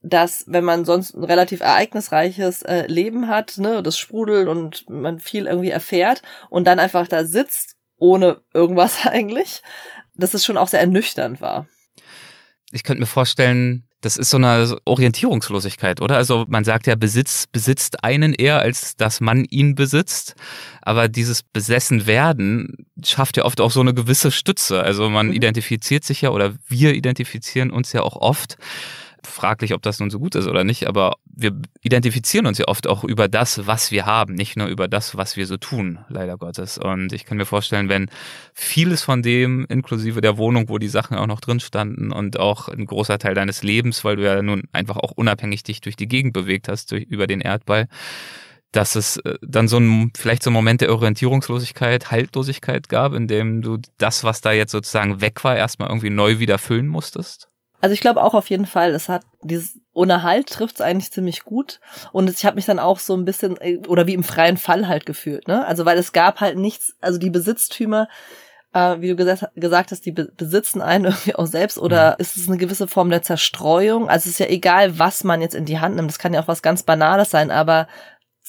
dass wenn man sonst ein relativ ereignisreiches äh, Leben hat, ne, das sprudelt und man viel irgendwie erfährt und dann einfach da sitzt, ohne irgendwas eigentlich, dass es schon auch sehr ernüchternd war. Ich könnte mir vorstellen, das ist so eine Orientierungslosigkeit, oder? Also man sagt ja, Besitz besitzt einen eher, als dass man ihn besitzt. Aber dieses Besessenwerden schafft ja oft auch so eine gewisse Stütze. Also man mhm. identifiziert sich ja oder wir identifizieren uns ja auch oft fraglich, ob das nun so gut ist oder nicht, aber wir identifizieren uns ja oft auch über das, was wir haben, nicht nur über das, was wir so tun, leider Gottes. Und ich kann mir vorstellen, wenn vieles von dem, inklusive der Wohnung, wo die Sachen auch noch drin standen und auch ein großer Teil deines Lebens, weil du ja nun einfach auch unabhängig dich durch die Gegend bewegt hast, durch, über den Erdball, dass es äh, dann so ein, vielleicht so ein Moment der Orientierungslosigkeit, Haltlosigkeit gab, in dem du das, was da jetzt sozusagen weg war, erstmal irgendwie neu wieder füllen musstest? Also ich glaube auch auf jeden Fall, es hat dieses ohne Halt trifft es eigentlich ziemlich gut. Und ich habe mich dann auch so ein bisschen, äh, oder wie im freien Fall halt gefühlt, ne? Also weil es gab halt nichts, also die Besitztümer, äh, wie du gesagt, gesagt hast, die be besitzen einen irgendwie auch selbst oder mhm. ist es eine gewisse Form der Zerstreuung? Also es ist ja egal, was man jetzt in die Hand nimmt. Das kann ja auch was ganz Banales sein, aber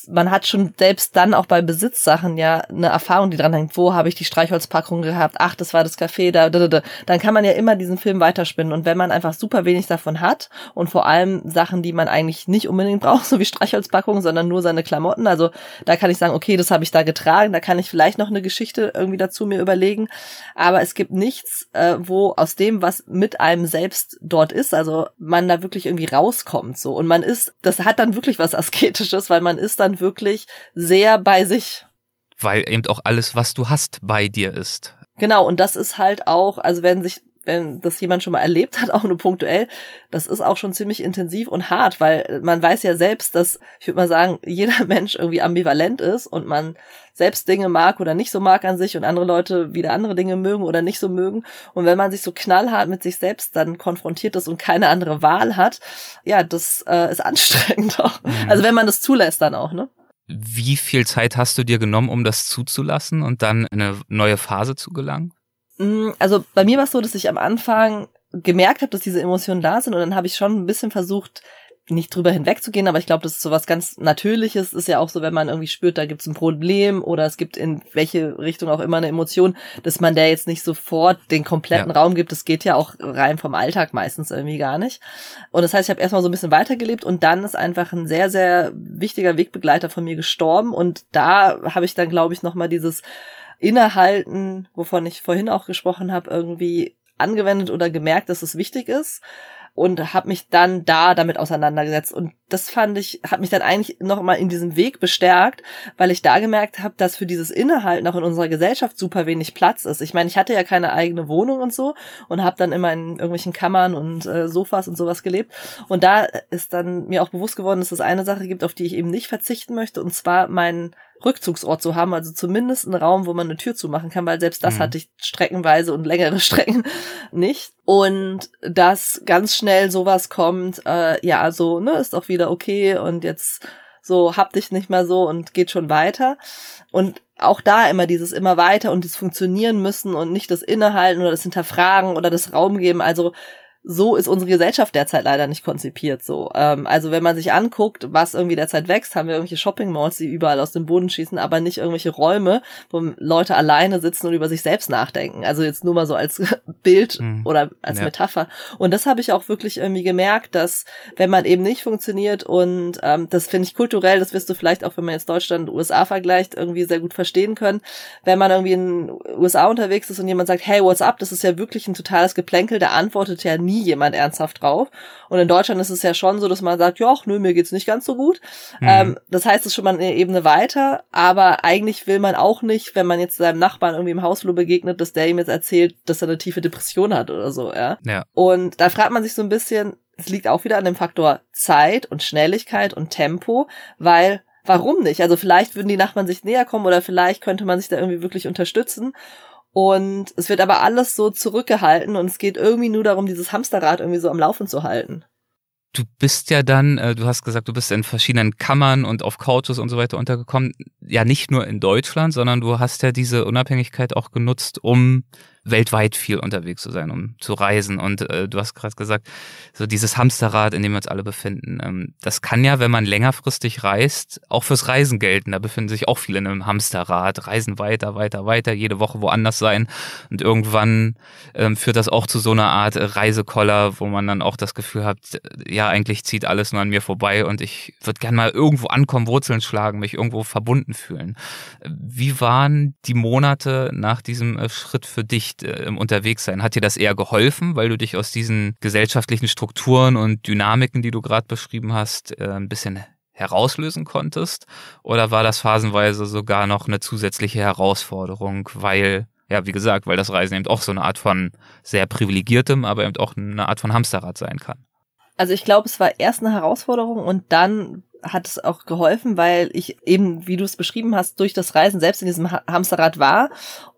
man hat schon selbst dann auch bei Besitzsachen ja eine Erfahrung, die dran hängt. Wo habe ich die Streichholzpackung gehabt? Ach, das war das Café da, da, da, da. Dann kann man ja immer diesen Film weiterspinnen. Und wenn man einfach super wenig davon hat und vor allem Sachen, die man eigentlich nicht unbedingt braucht, so wie Streichholzpackungen, sondern nur seine Klamotten, also da kann ich sagen, okay, das habe ich da getragen, da kann ich vielleicht noch eine Geschichte irgendwie dazu mir überlegen. Aber es gibt nichts, äh, wo aus dem, was mit einem selbst dort ist, also man da wirklich irgendwie rauskommt so. Und man ist, das hat dann wirklich was Asketisches, weil man ist dann wirklich sehr bei sich. Weil eben auch alles, was du hast, bei dir ist. Genau, und das ist halt auch, also wenn sich wenn das jemand schon mal erlebt hat, auch nur punktuell, das ist auch schon ziemlich intensiv und hart, weil man weiß ja selbst, dass, ich würde mal sagen, jeder Mensch irgendwie ambivalent ist und man selbst Dinge mag oder nicht so mag an sich und andere Leute wieder andere Dinge mögen oder nicht so mögen. Und wenn man sich so knallhart mit sich selbst dann konfrontiert ist und keine andere Wahl hat, ja, das äh, ist anstrengend auch. Mhm. Also wenn man das zulässt dann auch, ne? Wie viel Zeit hast du dir genommen, um das zuzulassen und dann in eine neue Phase zu gelangen? Mm, also bei mir war es so, dass ich am Anfang gemerkt habe, dass diese Emotionen da sind und dann habe ich schon ein bisschen versucht, nicht drüber hinwegzugehen, aber ich glaube, das ist so was ganz Natürliches. Ist ja auch so, wenn man irgendwie spürt, da gibt es ein Problem oder es gibt in welche Richtung auch immer eine Emotion, dass man der jetzt nicht sofort den kompletten ja. Raum gibt. Das geht ja auch rein vom Alltag meistens irgendwie gar nicht. Und das heißt, ich habe erstmal so ein bisschen weitergelebt und dann ist einfach ein sehr, sehr wichtiger Wegbegleiter von mir gestorben und da habe ich dann, glaube ich, nochmal dieses Innehalten, wovon ich vorhin auch gesprochen habe, irgendwie angewendet oder gemerkt, dass es wichtig ist und habe mich dann da damit auseinandergesetzt. Und das fand ich hat mich dann eigentlich noch mal in diesem Weg bestärkt, weil ich da gemerkt habe, dass für dieses Innehalten auch in unserer Gesellschaft super wenig Platz ist. Ich meine, ich hatte ja keine eigene Wohnung und so und habe dann immer in irgendwelchen Kammern und äh, Sofas und sowas gelebt. Und da ist dann mir auch bewusst geworden, dass es eine Sache gibt, auf die ich eben nicht verzichten möchte. Und zwar meinen Rückzugsort zu haben, also zumindest einen Raum, wo man eine Tür zumachen kann, weil selbst das mhm. hatte ich streckenweise und längere Strecken nicht. Und dass ganz schnell sowas kommt, äh, ja, also, ne, ist auch wieder okay und jetzt so hab dich nicht mehr so und geht schon weiter. Und auch da immer dieses immer weiter und das funktionieren müssen und nicht das Innehalten oder das Hinterfragen oder das Raum geben. Also so ist unsere Gesellschaft derzeit leider nicht konzipiert so. Ähm, also wenn man sich anguckt, was irgendwie derzeit wächst, haben wir irgendwelche Shopping Malls, die überall aus dem Boden schießen, aber nicht irgendwelche Räume, wo Leute alleine sitzen und über sich selbst nachdenken. Also jetzt nur mal so als Bild mhm. oder als ja. Metapher. Und das habe ich auch wirklich irgendwie gemerkt, dass wenn man eben nicht funktioniert und ähm, das finde ich kulturell, das wirst du vielleicht auch, wenn man jetzt Deutschland und USA vergleicht, irgendwie sehr gut verstehen können. Wenn man irgendwie in den USA unterwegs ist und jemand sagt, hey, what's up? Das ist ja wirklich ein totales Geplänkel, der antwortet ja nie nie jemand ernsthaft drauf. Und in Deutschland ist es ja schon so, dass man sagt, ja, nö, mir geht's nicht ganz so gut. Mhm. Ähm, das heißt, es ist schon mal eine Ebene weiter, aber eigentlich will man auch nicht, wenn man jetzt seinem Nachbarn irgendwie im Hausflur begegnet, dass der ihm jetzt erzählt, dass er eine tiefe Depression hat oder so, ja. ja. Und da fragt man sich so ein bisschen, es liegt auch wieder an dem Faktor Zeit und Schnelligkeit und Tempo, weil warum nicht? Also vielleicht würden die Nachbarn sich näher kommen oder vielleicht könnte man sich da irgendwie wirklich unterstützen. Und es wird aber alles so zurückgehalten und es geht irgendwie nur darum, dieses Hamsterrad irgendwie so am Laufen zu halten. Du bist ja dann, äh, du hast gesagt, du bist in verschiedenen Kammern und auf Couches und so weiter untergekommen. Ja, nicht nur in Deutschland, sondern du hast ja diese Unabhängigkeit auch genutzt, um weltweit viel unterwegs zu sein, um zu reisen. Und äh, du hast gerade gesagt, so dieses Hamsterrad, in dem wir uns alle befinden, ähm, das kann ja, wenn man längerfristig reist, auch fürs Reisen gelten. Da befinden sich auch viele in einem Hamsterrad, reisen weiter, weiter, weiter, jede Woche woanders sein. Und irgendwann ähm, führt das auch zu so einer Art Reisekoller, wo man dann auch das Gefühl hat, ja, eigentlich zieht alles nur an mir vorbei und ich würde gern mal irgendwo ankommen, Wurzeln schlagen, mich irgendwo verbunden fühlen. Wie waren die Monate nach diesem äh, Schritt für dich? Nicht äh, unterwegs sein? Hat dir das eher geholfen, weil du dich aus diesen gesellschaftlichen Strukturen und Dynamiken, die du gerade beschrieben hast, äh, ein bisschen herauslösen konntest? Oder war das phasenweise sogar noch eine zusätzliche Herausforderung, weil, ja, wie gesagt, weil das Reisen eben auch so eine Art von sehr privilegiertem, aber eben auch eine Art von Hamsterrad sein kann? Also ich glaube, es war erst eine Herausforderung und dann hat es auch geholfen, weil ich eben, wie du es beschrieben hast, durch das Reisen selbst in diesem Hamsterrad war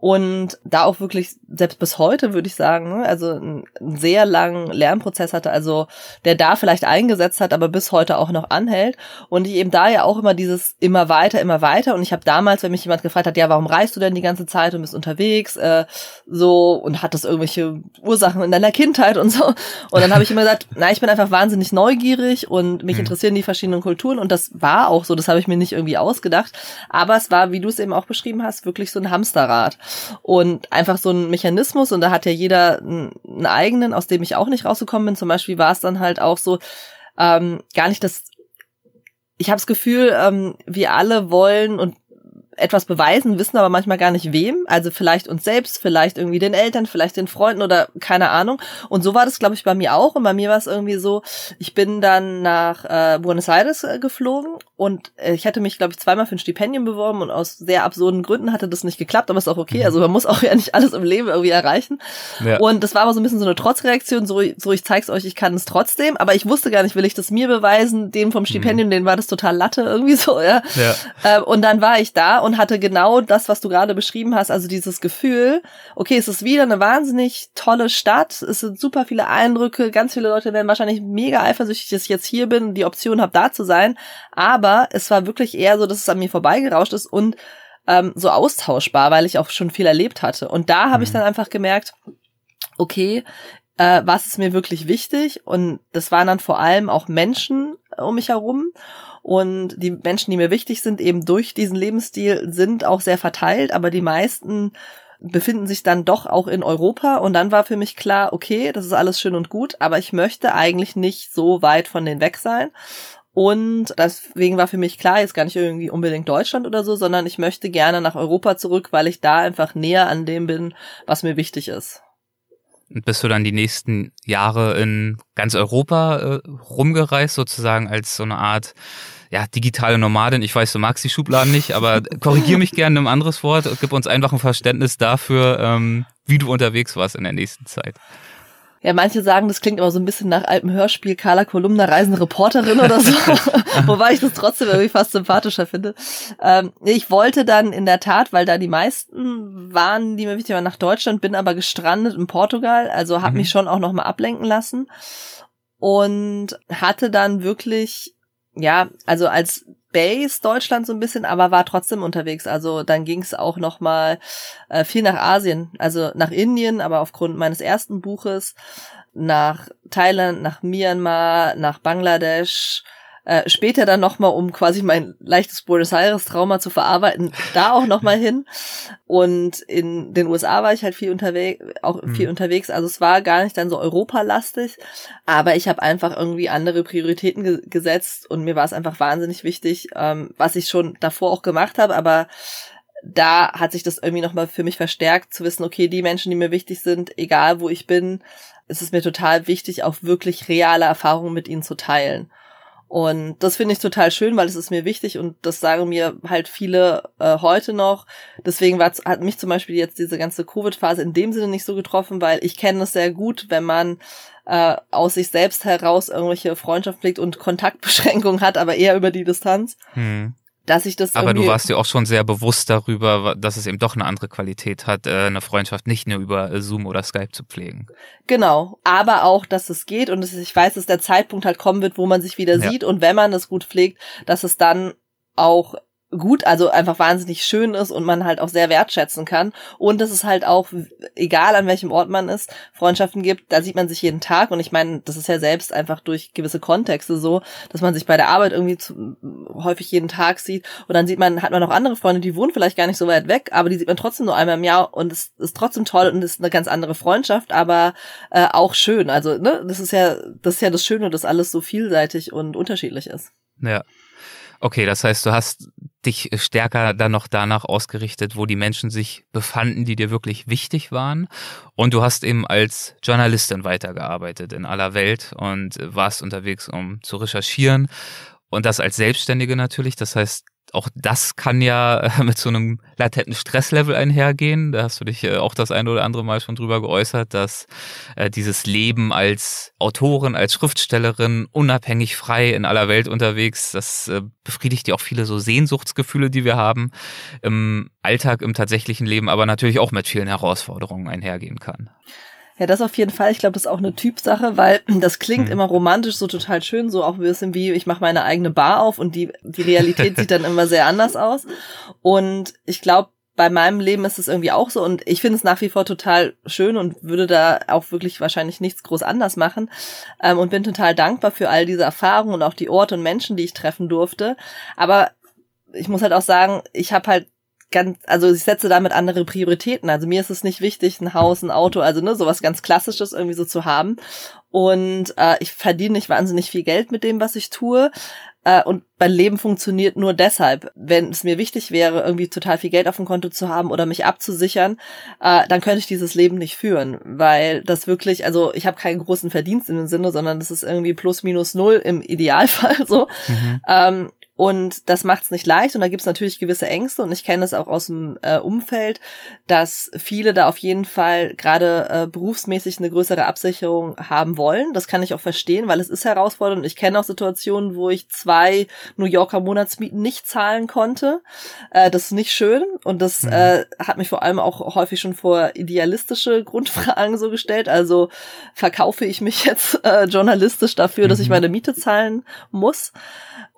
und da auch wirklich, selbst bis heute würde ich sagen, ne, also einen sehr langen Lernprozess hatte, also der da vielleicht eingesetzt hat, aber bis heute auch noch anhält. Und ich eben da ja auch immer dieses immer weiter, immer weiter. Und ich habe damals, wenn mich jemand gefragt hat, ja, warum reist du denn die ganze Zeit und bist unterwegs, äh, so und hat das irgendwelche Ursachen in deiner Kindheit und so. Und dann habe ich immer gesagt, na, ich bin einfach wahnsinnig neugierig und mich mhm. interessieren die verschiedenen Kulturen Strukturen und das war auch so, das habe ich mir nicht irgendwie ausgedacht, aber es war, wie du es eben auch beschrieben hast, wirklich so ein Hamsterrad und einfach so ein Mechanismus und da hat ja jeder einen eigenen, aus dem ich auch nicht rausgekommen bin. Zum Beispiel war es dann halt auch so, ähm, gar nicht das ich habe das Gefühl, ähm, wir alle wollen und etwas beweisen, wissen aber manchmal gar nicht wem. Also vielleicht uns selbst, vielleicht irgendwie den Eltern, vielleicht den Freunden oder keine Ahnung. Und so war das, glaube ich, bei mir auch. Und bei mir war es irgendwie so, ich bin dann nach äh, Buenos Aires äh, geflogen und äh, ich hatte mich, glaube ich, zweimal für ein Stipendium beworben und aus sehr absurden Gründen hatte das nicht geklappt, aber ist auch okay. Mhm. Also man muss auch ja nicht alles im Leben irgendwie erreichen. Ja. Und das war aber so ein bisschen so eine Trotzreaktion, so, so ich zeig's euch, ich kann es trotzdem, aber ich wusste gar nicht, will ich das mir beweisen, dem vom Stipendium, mhm. den war das total Latte irgendwie so, ja. ja. Äh, und dann war ich da und hatte genau das, was du gerade beschrieben hast, also dieses Gefühl, okay, es ist wieder eine wahnsinnig tolle Stadt, es sind super viele Eindrücke, ganz viele Leute werden wahrscheinlich mega eifersüchtig, dass ich jetzt hier bin, die Option habe, da zu sein, aber es war wirklich eher so, dass es an mir vorbeigerauscht ist und ähm, so austauschbar, weil ich auch schon viel erlebt hatte. Und da habe mhm. ich dann einfach gemerkt, okay, äh, was ist mir wirklich wichtig? Und das waren dann vor allem auch Menschen um mich herum. Und die Menschen, die mir wichtig sind, eben durch diesen Lebensstil, sind auch sehr verteilt, aber die meisten befinden sich dann doch auch in Europa. Und dann war für mich klar, okay, das ist alles schön und gut, aber ich möchte eigentlich nicht so weit von denen weg sein. Und deswegen war für mich klar, jetzt gar nicht irgendwie unbedingt Deutschland oder so, sondern ich möchte gerne nach Europa zurück, weil ich da einfach näher an dem bin, was mir wichtig ist. Bist du dann die nächsten Jahre in ganz Europa äh, rumgereist, sozusagen als so eine Art ja, digitale Nomadin. Ich weiß, du magst die Schubladen nicht, aber korrigier mich gerne ein anderes Wort und gib uns einfach ein Verständnis dafür, ähm, wie du unterwegs warst in der nächsten Zeit. Ja, manche sagen, das klingt aber so ein bisschen nach altem Hörspiel Carla Kolumna reisende Reporterin oder so. Wobei ich das trotzdem irgendwie fast sympathischer finde. Ähm, ich wollte dann in der Tat, weil da die meisten waren, die mir wichtig waren, nach Deutschland, bin aber gestrandet in Portugal, also habe mhm. mich schon auch nochmal ablenken lassen und hatte dann wirklich, ja, also als Base Deutschland so ein bisschen, aber war trotzdem unterwegs. Also dann ging es auch noch mal äh, viel nach Asien, also nach Indien, aber aufgrund meines ersten Buches nach Thailand, nach Myanmar, nach Bangladesch, äh, später dann nochmal, um quasi mein leichtes Buenos Aires Trauma zu verarbeiten, da auch nochmal hin. Und in den USA war ich halt viel unterwegs, auch mhm. viel unterwegs. Also es war gar nicht dann so europalastig, aber ich habe einfach irgendwie andere Prioritäten ge gesetzt und mir war es einfach wahnsinnig wichtig, ähm, was ich schon davor auch gemacht habe, aber da hat sich das irgendwie nochmal für mich verstärkt, zu wissen, okay, die Menschen, die mir wichtig sind, egal wo ich bin, ist es mir total wichtig, auch wirklich reale Erfahrungen mit ihnen zu teilen. Und das finde ich total schön, weil es ist mir wichtig und das sagen mir halt viele äh, heute noch. Deswegen hat mich zum Beispiel jetzt diese ganze Covid-Phase in dem Sinne nicht so getroffen, weil ich kenne es sehr gut, wenn man äh, aus sich selbst heraus irgendwelche Freundschaft pflegt und Kontaktbeschränkungen hat, aber eher über die Distanz. Hm dass ich das Aber du warst dir auch schon sehr bewusst darüber, dass es eben doch eine andere Qualität hat, äh, eine Freundschaft nicht nur über äh, Zoom oder Skype zu pflegen. Genau, aber auch, dass es geht und ich weiß, dass der Zeitpunkt halt kommen wird, wo man sich wieder ja. sieht und wenn man das gut pflegt, dass es dann auch gut, also einfach wahnsinnig schön ist und man halt auch sehr wertschätzen kann. Und dass es halt auch, egal an welchem Ort man ist, Freundschaften gibt, da sieht man sich jeden Tag. Und ich meine, das ist ja selbst einfach durch gewisse Kontexte so, dass man sich bei der Arbeit irgendwie zu, häufig jeden Tag sieht. Und dann sieht man, hat man noch andere Freunde, die wohnen vielleicht gar nicht so weit weg, aber die sieht man trotzdem nur einmal im Jahr und es ist trotzdem toll und ist eine ganz andere Freundschaft, aber äh, auch schön. Also, ne, das ist ja, das ist ja das Schöne, dass alles so vielseitig und unterschiedlich ist. Ja. Okay, das heißt, du hast dich stärker dann noch danach ausgerichtet, wo die Menschen sich befanden, die dir wirklich wichtig waren. Und du hast eben als Journalistin weitergearbeitet in aller Welt und warst unterwegs, um zu recherchieren. Und das als Selbstständige natürlich. Das heißt, auch das kann ja äh, mit so einem latenten Stresslevel einhergehen. Da hast du dich äh, auch das eine oder andere Mal schon drüber geäußert, dass äh, dieses Leben als Autorin, als Schriftstellerin, unabhängig frei in aller Welt unterwegs, das befriedigt ja auch viele so Sehnsuchtsgefühle, die wir haben im Alltag, im tatsächlichen Leben, aber natürlich auch mit vielen Herausforderungen einhergehen kann. Ja, das auf jeden Fall. Ich glaube, das ist auch eine Typsache, weil das klingt hm. immer romantisch, so total schön, so auch ein bisschen wie, ich mache meine eigene Bar auf und die, die Realität sieht dann immer sehr anders aus. Und ich glaube, bei meinem Leben ist es irgendwie auch so und ich finde es nach wie vor total schön und würde da auch wirklich wahrscheinlich nichts groß anders machen ähm, und bin total dankbar für all diese Erfahrungen und auch die Orte und Menschen, die ich treffen durfte. Aber ich muss halt auch sagen, ich habe halt ganz, also ich setze damit andere Prioritäten. Also mir ist es nicht wichtig, ein Haus, ein Auto, also ne, sowas ganz Klassisches irgendwie so zu haben. Und äh, ich verdiene nicht wahnsinnig viel Geld mit dem, was ich tue. Äh, und mein Leben funktioniert nur deshalb. Wenn es mir wichtig wäre, irgendwie total viel Geld auf dem Konto zu haben oder mich abzusichern, äh, dann könnte ich dieses Leben nicht führen, weil das wirklich, also ich habe keinen großen Verdienst in dem Sinne, sondern das ist irgendwie plus minus null im Idealfall so. Mhm. Ähm, und das macht es nicht leicht. Und da gibt es natürlich gewisse Ängste. Und ich kenne es auch aus dem äh, Umfeld, dass viele da auf jeden Fall gerade äh, berufsmäßig eine größere Absicherung haben wollen. Das kann ich auch verstehen, weil es ist herausfordernd. Ich kenne auch Situationen, wo ich zwei New Yorker Monatsmieten nicht zahlen konnte. Äh, das ist nicht schön. Und das mhm. äh, hat mich vor allem auch häufig schon vor idealistische Grundfragen so gestellt. Also verkaufe ich mich jetzt äh, journalistisch dafür, mhm. dass ich mhm. meine Miete zahlen muss.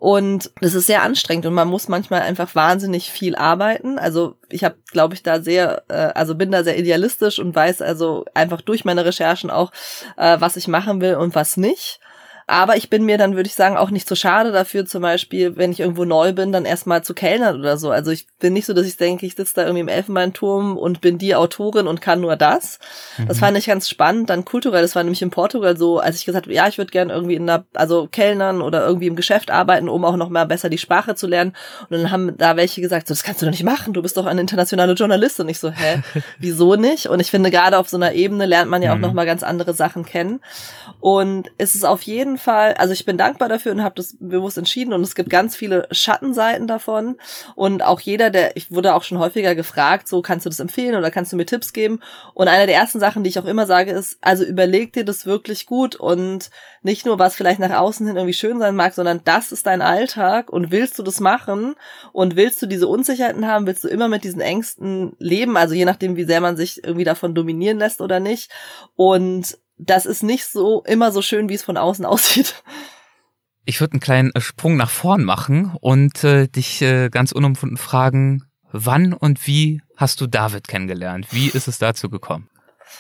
Und das ist sehr anstrengend und man muss manchmal einfach wahnsinnig viel arbeiten. Also ich habe, glaube ich, da sehr, äh, also bin da sehr idealistisch und weiß also einfach durch meine Recherchen auch, äh, was ich machen will und was nicht. Aber ich bin mir dann, würde ich sagen, auch nicht so schade dafür, zum Beispiel, wenn ich irgendwo neu bin, dann erstmal zu kellnern oder so. Also ich bin nicht so, dass ich denke, ich sitze da irgendwie im Elfenbeinturm und bin die Autorin und kann nur das. Mhm. Das fand ich ganz spannend. Dann kulturell, das war nämlich in Portugal so, als ich gesagt habe, ja, ich würde gerne irgendwie in der, also kellnern oder irgendwie im Geschäft arbeiten, um auch noch mal besser die Sprache zu lernen. Und dann haben da welche gesagt, so, das kannst du doch nicht machen, du bist doch eine internationale Journalistin. Und ich so, hä, wieso nicht? Und ich finde, gerade auf so einer Ebene lernt man ja auch mhm. noch mal ganz andere Sachen kennen. Und es ist auf jeden jeden Fall, also ich bin dankbar dafür und habe das bewusst entschieden und es gibt ganz viele Schattenseiten davon. Und auch jeder, der, ich wurde auch schon häufiger gefragt, so kannst du das empfehlen oder kannst du mir Tipps geben? Und eine der ersten Sachen, die ich auch immer sage, ist, also überleg dir das wirklich gut und nicht nur, was vielleicht nach außen hin irgendwie schön sein mag, sondern das ist dein Alltag und willst du das machen und willst du diese Unsicherheiten haben, willst du immer mit diesen Ängsten leben, also je nachdem, wie sehr man sich irgendwie davon dominieren lässt oder nicht. Und das ist nicht so immer so schön, wie es von außen aussieht. Ich würde einen kleinen äh, Sprung nach vorn machen und äh, dich äh, ganz unumwunden fragen, wann und wie hast du David kennengelernt? Wie ist es dazu gekommen?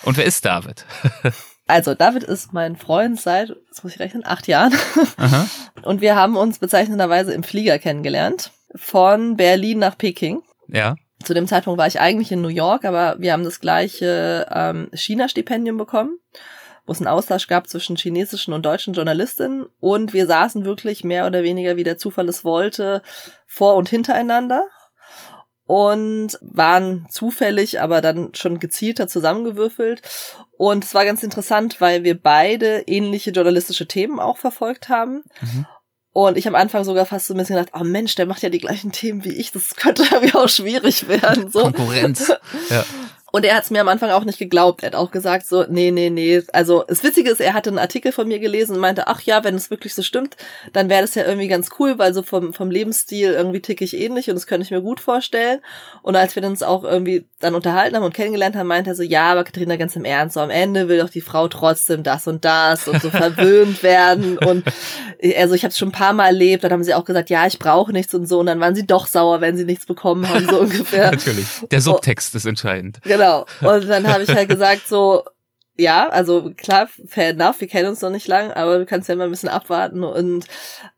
Und wer ist David? also, David ist mein Freund seit, jetzt muss ich rechnen, acht Jahren. Aha. Und wir haben uns bezeichnenderweise im Flieger kennengelernt. Von Berlin nach Peking. Ja. Zu dem Zeitpunkt war ich eigentlich in New York, aber wir haben das gleiche ähm, China-Stipendium bekommen wo es einen Austausch gab zwischen chinesischen und deutschen Journalistinnen und wir saßen wirklich mehr oder weniger, wie der Zufall es wollte, vor und hintereinander und waren zufällig, aber dann schon gezielter zusammengewürfelt. Und es war ganz interessant, weil wir beide ähnliche journalistische Themen auch verfolgt haben. Mhm. Und ich am Anfang sogar fast so ein bisschen gedacht, oh Mensch, der macht ja die gleichen Themen wie ich, das könnte irgendwie auch schwierig werden. So. Konkurrenz. Ja. Und er hat es mir am Anfang auch nicht geglaubt. Er hat auch gesagt so, nee, nee, nee. Also das Witzige ist, er hatte einen Artikel von mir gelesen und meinte, ach ja, wenn es wirklich so stimmt, dann wäre das ja irgendwie ganz cool, weil so vom, vom Lebensstil irgendwie ticke ich ähnlich und das könnte ich mir gut vorstellen. Und als wir uns auch irgendwie dann unterhalten haben und kennengelernt haben, meinte er so, ja, aber Katharina, ganz im Ernst, so am Ende will doch die Frau trotzdem das und das und so verwöhnt werden. Und also ich habe es schon ein paar Mal erlebt, dann haben sie auch gesagt, ja, ich brauche nichts und so. Und dann waren sie doch sauer, wenn sie nichts bekommen haben, so ungefähr. Natürlich. Der Subtext ist entscheidend. Genau. Genau. Und dann habe ich halt gesagt so, ja, also klar, fair enough, wir kennen uns noch nicht lang, aber du kannst ja mal ein bisschen abwarten und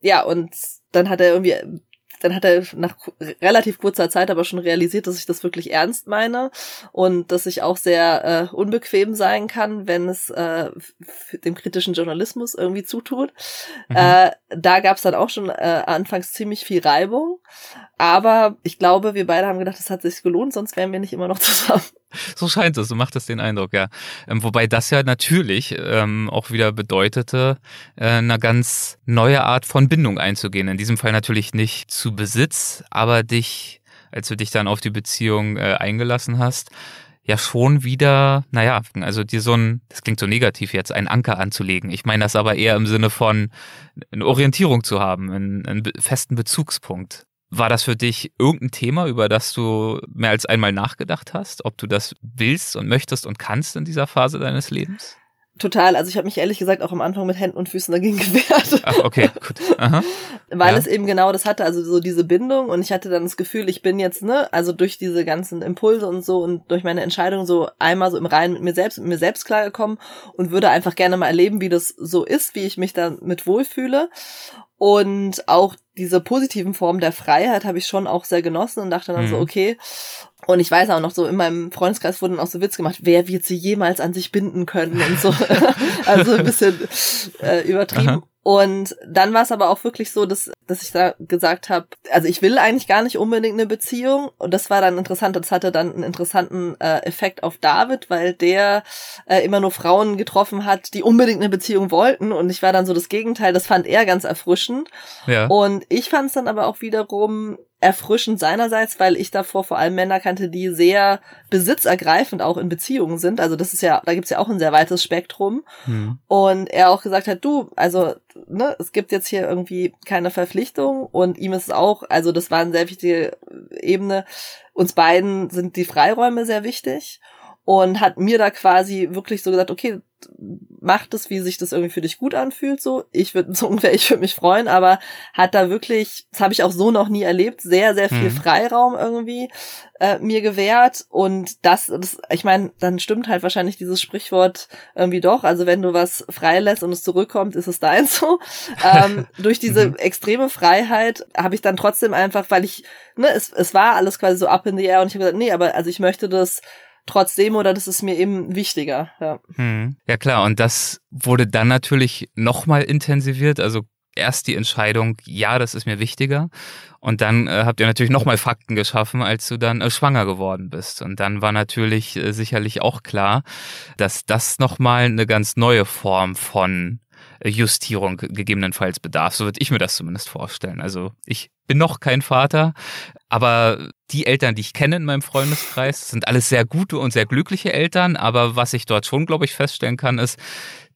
ja, und dann hat er irgendwie dann hat er nach relativ kurzer Zeit aber schon realisiert, dass ich das wirklich ernst meine und dass ich auch sehr äh, unbequem sein kann, wenn es äh, dem kritischen Journalismus irgendwie zutut. Mhm. Äh, da gab es dann auch schon äh, anfangs ziemlich viel Reibung, aber ich glaube, wir beide haben gedacht, es hat sich gelohnt, sonst wären wir nicht immer noch zusammen. So scheint es, so macht es den Eindruck, ja. Ähm, wobei das ja natürlich ähm, auch wieder bedeutete, äh, eine ganz neue Art von Bindung einzugehen. In diesem Fall natürlich nicht zu Besitz, aber dich, als du dich dann auf die Beziehung äh, eingelassen hast, ja schon wieder, naja, also dir so ein, das klingt so negativ jetzt, einen Anker anzulegen. Ich meine das aber eher im Sinne von eine Orientierung zu haben, einen, einen festen Bezugspunkt. War das für dich irgendein Thema, über das du mehr als einmal nachgedacht hast, ob du das willst und möchtest und kannst in dieser Phase deines Lebens? Total. Also ich habe mich ehrlich gesagt auch am Anfang mit Händen und Füßen dagegen gewehrt. Ach, okay, gut. Aha. Weil Ja. es eben genau das hatte, also so diese Bindung und ich hatte dann das Gefühl, ich bin jetzt, ne, also durch diese ganzen Impulse und so und durch meine Entscheidung so einmal so im Reinen mit mir selbst, mit mir selbst klargekommen und würde einfach gerne mal erleben, wie das so ist, wie ich mich damit wohlfühle. Und auch diese positiven Formen der Freiheit habe ich schon auch sehr genossen und dachte dann so, Mhm. okay. Und ich weiß auch noch so, in meinem Freundeskreis wurden auch so Witz gemacht, wer wird sie jemals an sich binden können und so. also ein bisschen äh, übertrieben. Aha. Und dann war es aber auch wirklich so, dass, dass ich da gesagt habe, also ich will eigentlich gar nicht unbedingt eine Beziehung. Und das war dann interessant, das hatte dann einen interessanten äh, Effekt auf David, weil der äh, immer nur Frauen getroffen hat, die unbedingt eine Beziehung wollten. Und ich war dann so das Gegenteil, das fand er ganz erfrischend. Ja. Und ich fand es dann aber auch wiederum erfrischend seinerseits, weil ich davor vor allem Männer kannte, die sehr besitzergreifend auch in Beziehungen sind. Also das ist ja, da gibt's ja auch ein sehr weites Spektrum. Hm. Und er auch gesagt hat, du, also, ne, es gibt jetzt hier irgendwie keine Verpflichtung und ihm ist es auch, also das war eine sehr wichtige Ebene. Uns beiden sind die Freiräume sehr wichtig und hat mir da quasi wirklich so gesagt, okay, mach das, wie sich das irgendwie für dich gut anfühlt, so. Ich würde so ungefähr, ich würde mich freuen, aber hat da wirklich, das habe ich auch so noch nie erlebt, sehr, sehr viel Mhm. Freiraum irgendwie äh, mir gewährt. Und das, das ich meine, dann stimmt halt wahrscheinlich dieses Sprichwort irgendwie doch. Also wenn du was freilässt und es zurückkommt, ist es dein so. Ähm, durch diese Mhm. extreme Freiheit habe ich dann trotzdem einfach, weil ich, ne, es, es war alles quasi so up in the air und ich habe gesagt, nee, aber also ich möchte das trotzdem oder das ist mir eben wichtiger. Ja. Hm. Ja klar, und das wurde dann natürlich nochmal intensiviert. Also erst die Entscheidung, ja, das ist mir wichtiger. Und dann äh, habt ihr natürlich nochmal Fakten geschaffen, als du dann äh, schwanger geworden bist. Und dann war natürlich äh, sicherlich auch klar, dass das nochmal eine ganz neue Form von äh, Justierung gegebenenfalls bedarf. So würde ich mir das zumindest vorstellen. Also ich bin noch kein Vater, aber die Eltern, die ich kenne in meinem Freundeskreis, sind alles sehr gute und sehr glückliche Eltern. Aber was ich dort schon, glaube ich, feststellen kann, ist,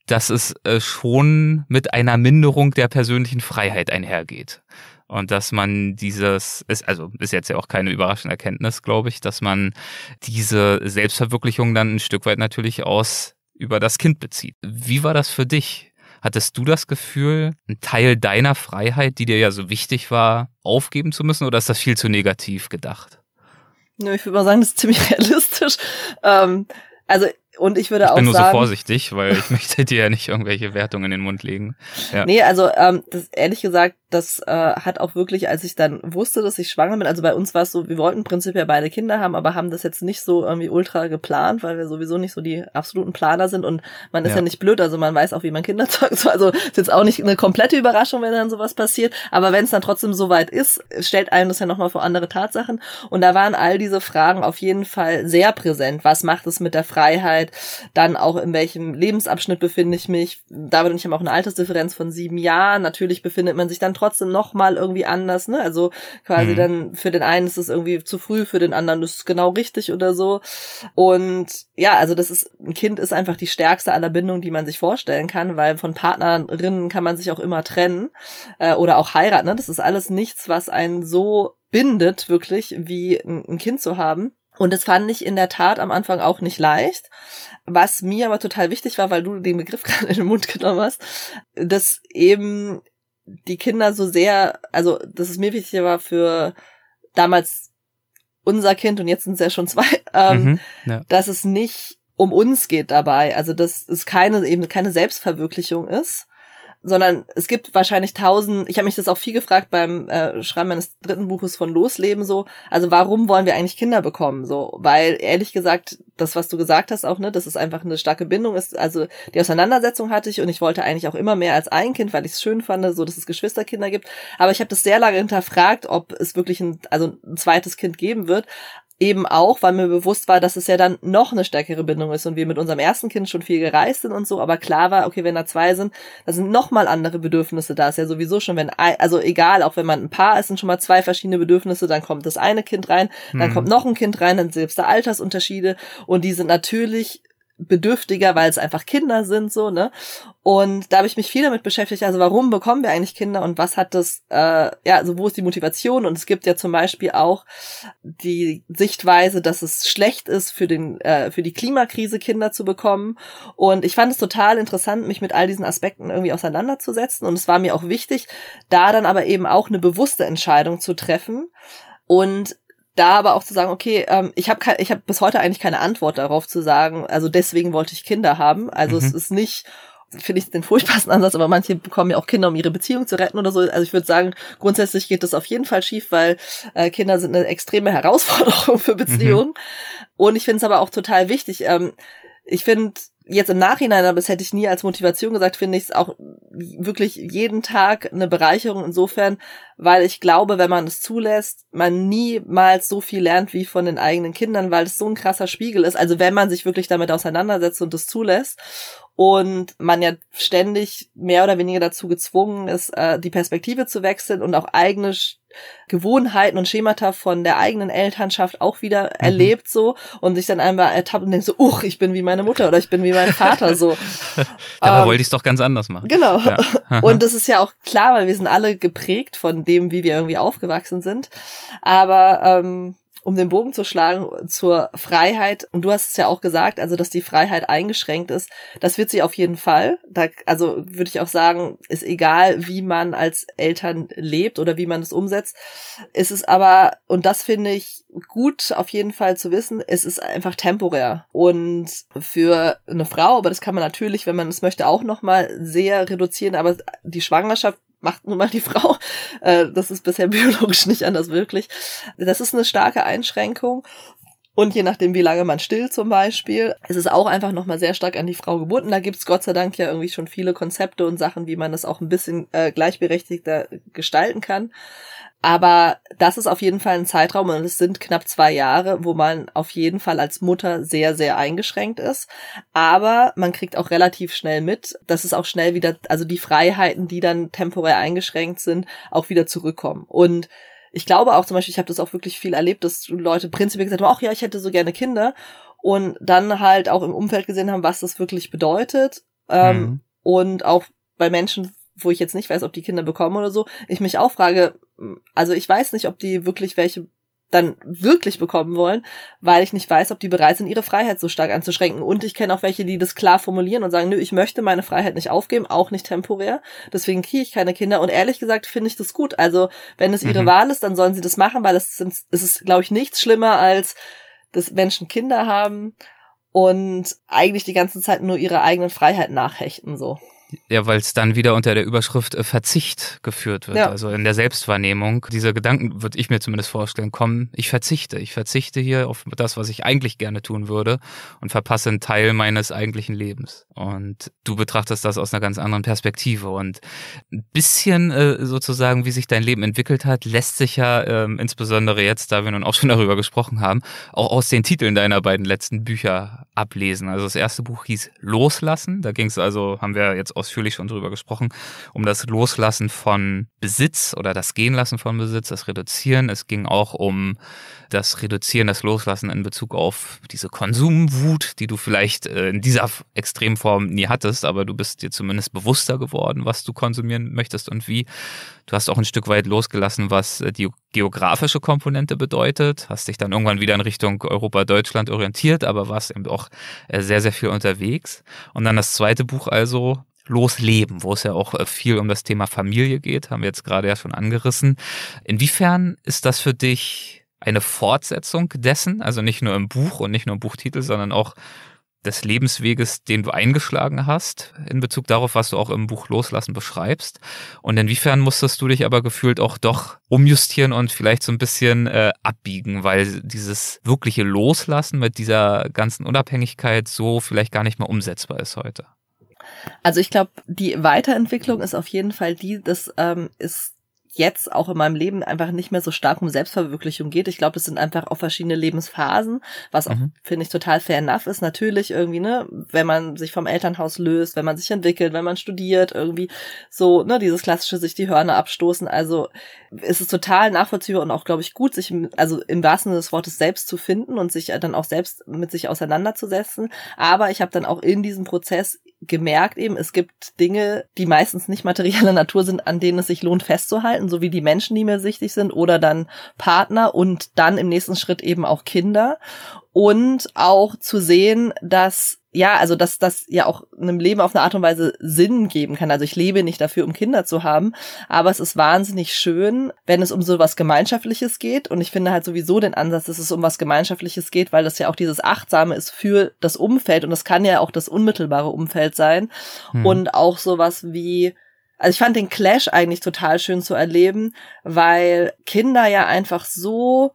dass es äh, schon mit einer Minderung der persönlichen Freiheit einhergeht. Und dass man dieses, ist, also ist jetzt ja auch keine überraschende Erkenntnis, glaube ich, dass man diese Selbstverwirklichung dann ein Stück weit natürlich aus über das Kind bezieht. Wie war das für dich? Hattest du das Gefühl, einen Teil deiner Freiheit, die dir ja so wichtig war, aufgeben zu müssen oder ist das viel zu negativ gedacht? Nö, ich würde mal sagen, das ist ziemlich realistisch. Ähm, also, und ich würde Ich auch bin nur sagen. so vorsichtig, weil ich möchte dir ja nicht irgendwelche Wertungen in den Mund legen. Ja. Nee, also ähm, das, ehrlich gesagt, das äh, hat auch wirklich, als ich dann wusste, dass ich schwanger bin, also bei uns war es so, wir wollten prinzipiell beide Kinder haben, aber haben das jetzt nicht so irgendwie ultra geplant, weil wir sowieso nicht so die absoluten Planer sind und man ist ja, Ja. nicht blöd, also man weiß auch, wie man Kinder zeugt. So, Also ist jetzt auch nicht eine komplette Überraschung, wenn dann sowas passiert, aber wenn es dann trotzdem so weit ist, stellt einem das ja nochmal vor andere Tatsachen. Und da waren all diese Fragen auf jeden Fall sehr präsent. Was macht es mit der Freiheit? Dann auch in welchem Lebensabschnitt befinde ich mich? David und ich haben auch eine Altersdifferenz von sieben Jahren. Natürlich befindet man sich dann trotzdem noch mal irgendwie anders. Ne? Also quasi Mhm. dann für den einen ist es irgendwie zu früh, für den anderen ist es genau richtig oder so. Und ja, also das ist ein Kind ist einfach die stärkste aller Bindungen, die man sich vorstellen kann, weil von Partnerinnen kann man sich auch immer trennen äh, oder auch heiraten. Ne? Das ist alles nichts, was einen so bindet wirklich, wie ein, ein Kind zu haben. Und das fand ich in der Tat am Anfang auch nicht leicht. Was mir aber total wichtig war, weil du den Begriff gerade in den Mund genommen hast, dass eben die Kinder so sehr, also dass es mir wichtig war für damals unser Kind und jetzt sind es ja schon zwei, ähm, Mhm. Ja. dass es nicht um uns geht dabei, also dass es keine eben keine Selbstverwirklichung ist, sondern es gibt wahrscheinlich tausend, ich habe mich das auch viel gefragt beim äh, Schreiben meines dritten Buches von Losleben so, also warum wollen wir eigentlich Kinder bekommen so, weil ehrlich gesagt, das was du gesagt hast auch, ne, dass es einfach eine starke Bindung ist, also die Auseinandersetzung hatte ich und ich wollte eigentlich auch immer mehr als ein Kind, weil ich es schön fand, so dass es Geschwisterkinder gibt, aber ich habe das sehr lange hinterfragt, ob es wirklich ein also ein zweites Kind geben wird, eben auch, weil mir bewusst war, dass es ja dann noch eine stärkere Bindung ist und wir mit unserem ersten Kind schon viel gereist sind und so, aber klar war, okay, wenn da zwei sind, da sind noch mal andere Bedürfnisse da. Ist ja sowieso schon, wenn ein, also egal, auch wenn man ein Paar ist, sind schon mal zwei verschiedene Bedürfnisse, dann kommt das eine Kind rein, dann Mhm. kommt noch ein Kind rein, dann selbst da Altersunterschiede und die sind natürlich bedürftiger, weil es einfach Kinder sind, so, ne? Und da habe ich mich viel damit beschäftigt, also warum bekommen wir eigentlich Kinder und was hat das, äh, ja, also wo ist die Motivation? Und es gibt ja zum Beispiel auch die Sichtweise, dass es schlecht ist, für den, äh, für die Klimakrise Kinder zu bekommen. Und ich fand es total interessant, mich mit all diesen Aspekten irgendwie auseinanderzusetzen. Und es war mir auch wichtig, da dann aber eben auch eine bewusste Entscheidung zu treffen. Und da aber auch zu sagen, okay, ähm, ich habe ich hab bis heute eigentlich keine Antwort darauf zu sagen, also deswegen wollte ich Kinder haben. Also mhm. es ist nicht, finde ich den furchtbarsten Ansatz, aber manche bekommen ja auch Kinder, um ihre Beziehung zu retten oder so. Also ich würde sagen, grundsätzlich geht das auf jeden Fall schief, weil äh, Kinder sind eine extreme Herausforderung für Beziehungen. Mhm. Und ich finde es aber auch total wichtig. Ähm, ich finde, jetzt im Nachhinein, aber das hätte ich nie als Motivation gesagt, finde ich es auch wirklich jeden Tag eine Bereicherung insofern, weil ich glaube, wenn man es zulässt, man niemals so viel lernt wie von den eigenen Kindern, weil es so ein krasser Spiegel ist. Also wenn man sich wirklich damit auseinandersetzt und es zulässt und man ja ständig mehr oder weniger dazu gezwungen ist, äh, die Perspektive zu wechseln und auch eigene Gewohnheiten und Schemata von der eigenen Elternschaft auch wieder mhm. erlebt so und sich dann einmal ertappt und denkt so, uch, ich bin wie meine Mutter oder ich bin wie mein Vater so. Dabei ähm, wollte ich es doch ganz anders machen. Genau. Ja. und das ist ja auch klar, weil wir sind alle geprägt von dem, wie wir irgendwie aufgewachsen sind. Aber ähm, um den Bogen zu schlagen zur Freiheit, und du hast es ja auch gesagt, also dass die Freiheit eingeschränkt ist, das wird sie auf jeden Fall. Da, also würde ich auch sagen, ist egal, wie man als Eltern lebt oder wie man es umsetzt. Es ist aber, und das finde ich gut auf jeden Fall zu wissen, es ist einfach temporär. Und für eine Frau, aber das kann man natürlich, wenn man es möchte, auch nochmal sehr reduzieren, aber die Schwangerschaft macht nun mal die Frau. Äh, das ist bisher biologisch nicht anders wirklich. Das ist eine starke Einschränkung. Und je nachdem, wie lange man stillt zum Beispiel, ist es auch einfach nochmal sehr stark an die Frau gebunden. Da gibt's Gott sei Dank ja irgendwie schon viele Konzepte und Sachen, wie man das auch ein bisschen äh, gleichberechtigter gestalten kann. Aber das ist auf jeden Fall ein Zeitraum und es sind knapp zwei Jahre, wo man auf jeden Fall als Mutter sehr, sehr eingeschränkt ist. Aber man kriegt auch relativ schnell mit, dass es auch schnell wieder, also die Freiheiten, die dann temporär eingeschränkt sind, auch wieder zurückkommen. Und ich glaube auch zum Beispiel, ich habe das auch wirklich viel erlebt, dass Leute prinzipiell gesagt haben, ach ja, ich hätte so gerne Kinder. Und dann halt auch im Umfeld gesehen haben, was das wirklich bedeutet. Ähm, mhm. Und auch bei Menschen, wo ich jetzt nicht weiß, ob die Kinder bekommen oder so, ich mich auch frage, also ich weiß nicht, ob die wirklich welche dann wirklich bekommen wollen, weil ich nicht weiß, ob die bereit sind, ihre Freiheit so stark anzuschränken. Und ich kenne auch welche, die das klar formulieren und sagen, nö, ich möchte meine Freiheit nicht aufgeben, auch nicht temporär. Deswegen kriege ich keine Kinder. Und ehrlich gesagt finde ich das gut. Also wenn es ihre mhm. Wahl ist, dann sollen sie das machen, weil es, sind, es ist, glaube ich, nichts schlimmer als, dass Menschen Kinder haben und eigentlich die ganze Zeit nur ihre eigenen Freiheit nachhechten, so. Ja, weil es dann wieder unter der Überschrift äh, Verzicht geführt wird. Ja. Also in der Selbstwahrnehmung. Diese Gedanken würde ich mir zumindest vorstellen, kommen, ich verzichte. Ich verzichte hier auf das, was ich eigentlich gerne tun würde und verpasse einen Teil meines eigentlichen Lebens. Und du betrachtest das aus einer ganz anderen Perspektive. Und ein bisschen äh, sozusagen, wie sich dein Leben entwickelt hat, lässt sich ja ähm, insbesondere jetzt, da wir nun auch schon darüber gesprochen haben, auch aus den Titeln deiner beiden letzten Bücher ablesen. Also das erste Buch hieß Loslassen. Da ging es also, haben wir jetzt ausführlich schon drüber gesprochen, um das Loslassen von Besitz oder das Gehenlassen von Besitz, das Reduzieren. Es ging auch um das Reduzieren, das Loslassen in Bezug auf diese Konsumwut, die du vielleicht äh, in dieser Extremform nie hattest, aber du bist dir zumindest bewusster geworden, was du konsumieren möchtest und wie. Du hast auch ein Stück weit losgelassen, was äh, die geografische Komponente bedeutet, hast dich dann irgendwann wieder in Richtung Europa, Deutschland orientiert, aber warst eben auch äh, sehr, sehr viel unterwegs. Und dann das zweite Buch also, Losleben, wo es ja auch viel um das Thema Familie geht, haben wir jetzt gerade ja schon angerissen. Inwiefern ist das für dich eine Fortsetzung dessen, also nicht nur im Buch und nicht nur im Buchtitel, sondern auch des Lebensweges, den du eingeschlagen hast, in Bezug darauf, was du auch im Buch Loslassen beschreibst. Und inwiefern musstest du dich aber gefühlt auch doch umjustieren und vielleicht so ein bisschen äh, abbiegen, weil dieses wirkliche Loslassen mit dieser ganzen Unabhängigkeit so vielleicht gar nicht mehr umsetzbar ist heute? Also ich glaube, die Weiterentwicklung ist auf jeden Fall die, das ähm, ist jetzt auch in meinem Leben einfach nicht mehr so stark um Selbstverwirklichung geht. Ich glaube, das sind einfach auch verschiedene Lebensphasen, was auch, mhm. finde ich, total fair enough ist. Natürlich irgendwie, ne, wenn man sich vom Elternhaus löst, wenn man sich entwickelt, wenn man studiert, irgendwie so, ne, dieses klassische sich die Hörner abstoßen. Also ist es total nachvollziehbar und auch, glaube ich, gut, sich, also im wahrsten Sinne des Wortes selbst zu finden und sich dann auch selbst mit sich auseinanderzusetzen. Aber ich habe dann auch in diesem Prozess gemerkt eben, es gibt Dinge, die meistens nicht materieller Natur sind, an denen es sich lohnt festzuhalten, so wie die Menschen, die mir wichtig sind oder dann Partner und dann im nächsten Schritt eben auch Kinder. Und auch zu sehen, dass ja, also dass das ja auch einem Leben auf eine Art und Weise Sinn geben kann. Also ich lebe nicht dafür, um Kinder zu haben, aber es ist wahnsinnig schön, wenn es um so was Gemeinschaftliches geht. Und ich finde halt sowieso den Ansatz, dass es um was Gemeinschaftliches geht, weil das ja auch dieses Achtsame ist für das Umfeld und das kann ja auch das unmittelbare Umfeld sein. Hm. Und auch sowas wie also ich fand den Clash eigentlich total schön zu erleben, weil Kinder ja einfach so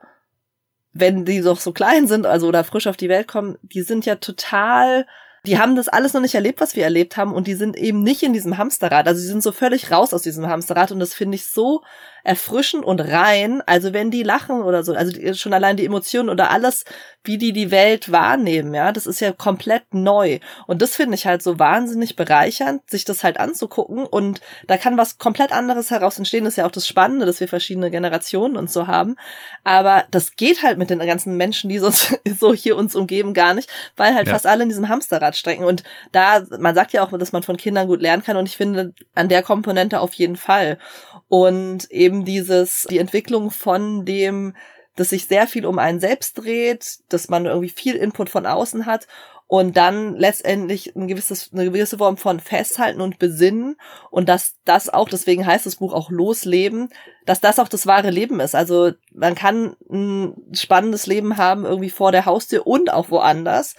wenn die doch so klein sind, also oder frisch auf die Welt kommen, die sind ja total, die haben das alles noch nicht erlebt, was wir erlebt haben und die sind eben nicht in diesem Hamsterrad. Also sie sind so völlig raus aus diesem Hamsterrad und das finde ich so erfrischend und rein. Also wenn die lachen oder so, also die, schon allein die Emotionen oder alles, wie die die Welt wahrnehmen, ja, das ist ja komplett neu. Und das finde ich halt so wahnsinnig bereichernd, sich das halt anzugucken. Und da kann was komplett anderes heraus entstehen. Das ist ja auch das Spannende, dass wir verschiedene Generationen und so haben. Aber das geht halt mit den ganzen Menschen, die sonst so hier uns umgeben, gar nicht, weil halt ja. fast alle in diesem Hamsterrad stecken. Und da, man sagt ja auch, dass man von Kindern gut lernen kann. Und ich finde an der Komponente auf jeden Fall. Und eben dieses, die Entwicklung von dem, dass sich sehr viel um einen selbst dreht, dass man irgendwie viel Input von außen hat und dann letztendlich ein gewisses, eine gewisse Form von Festhalten und Besinnen und dass das auch, deswegen heißt das Buch auch Losleben, dass das auch das wahre Leben ist. Also man kann ein spannendes Leben haben irgendwie vor der Haustür und auch woanders.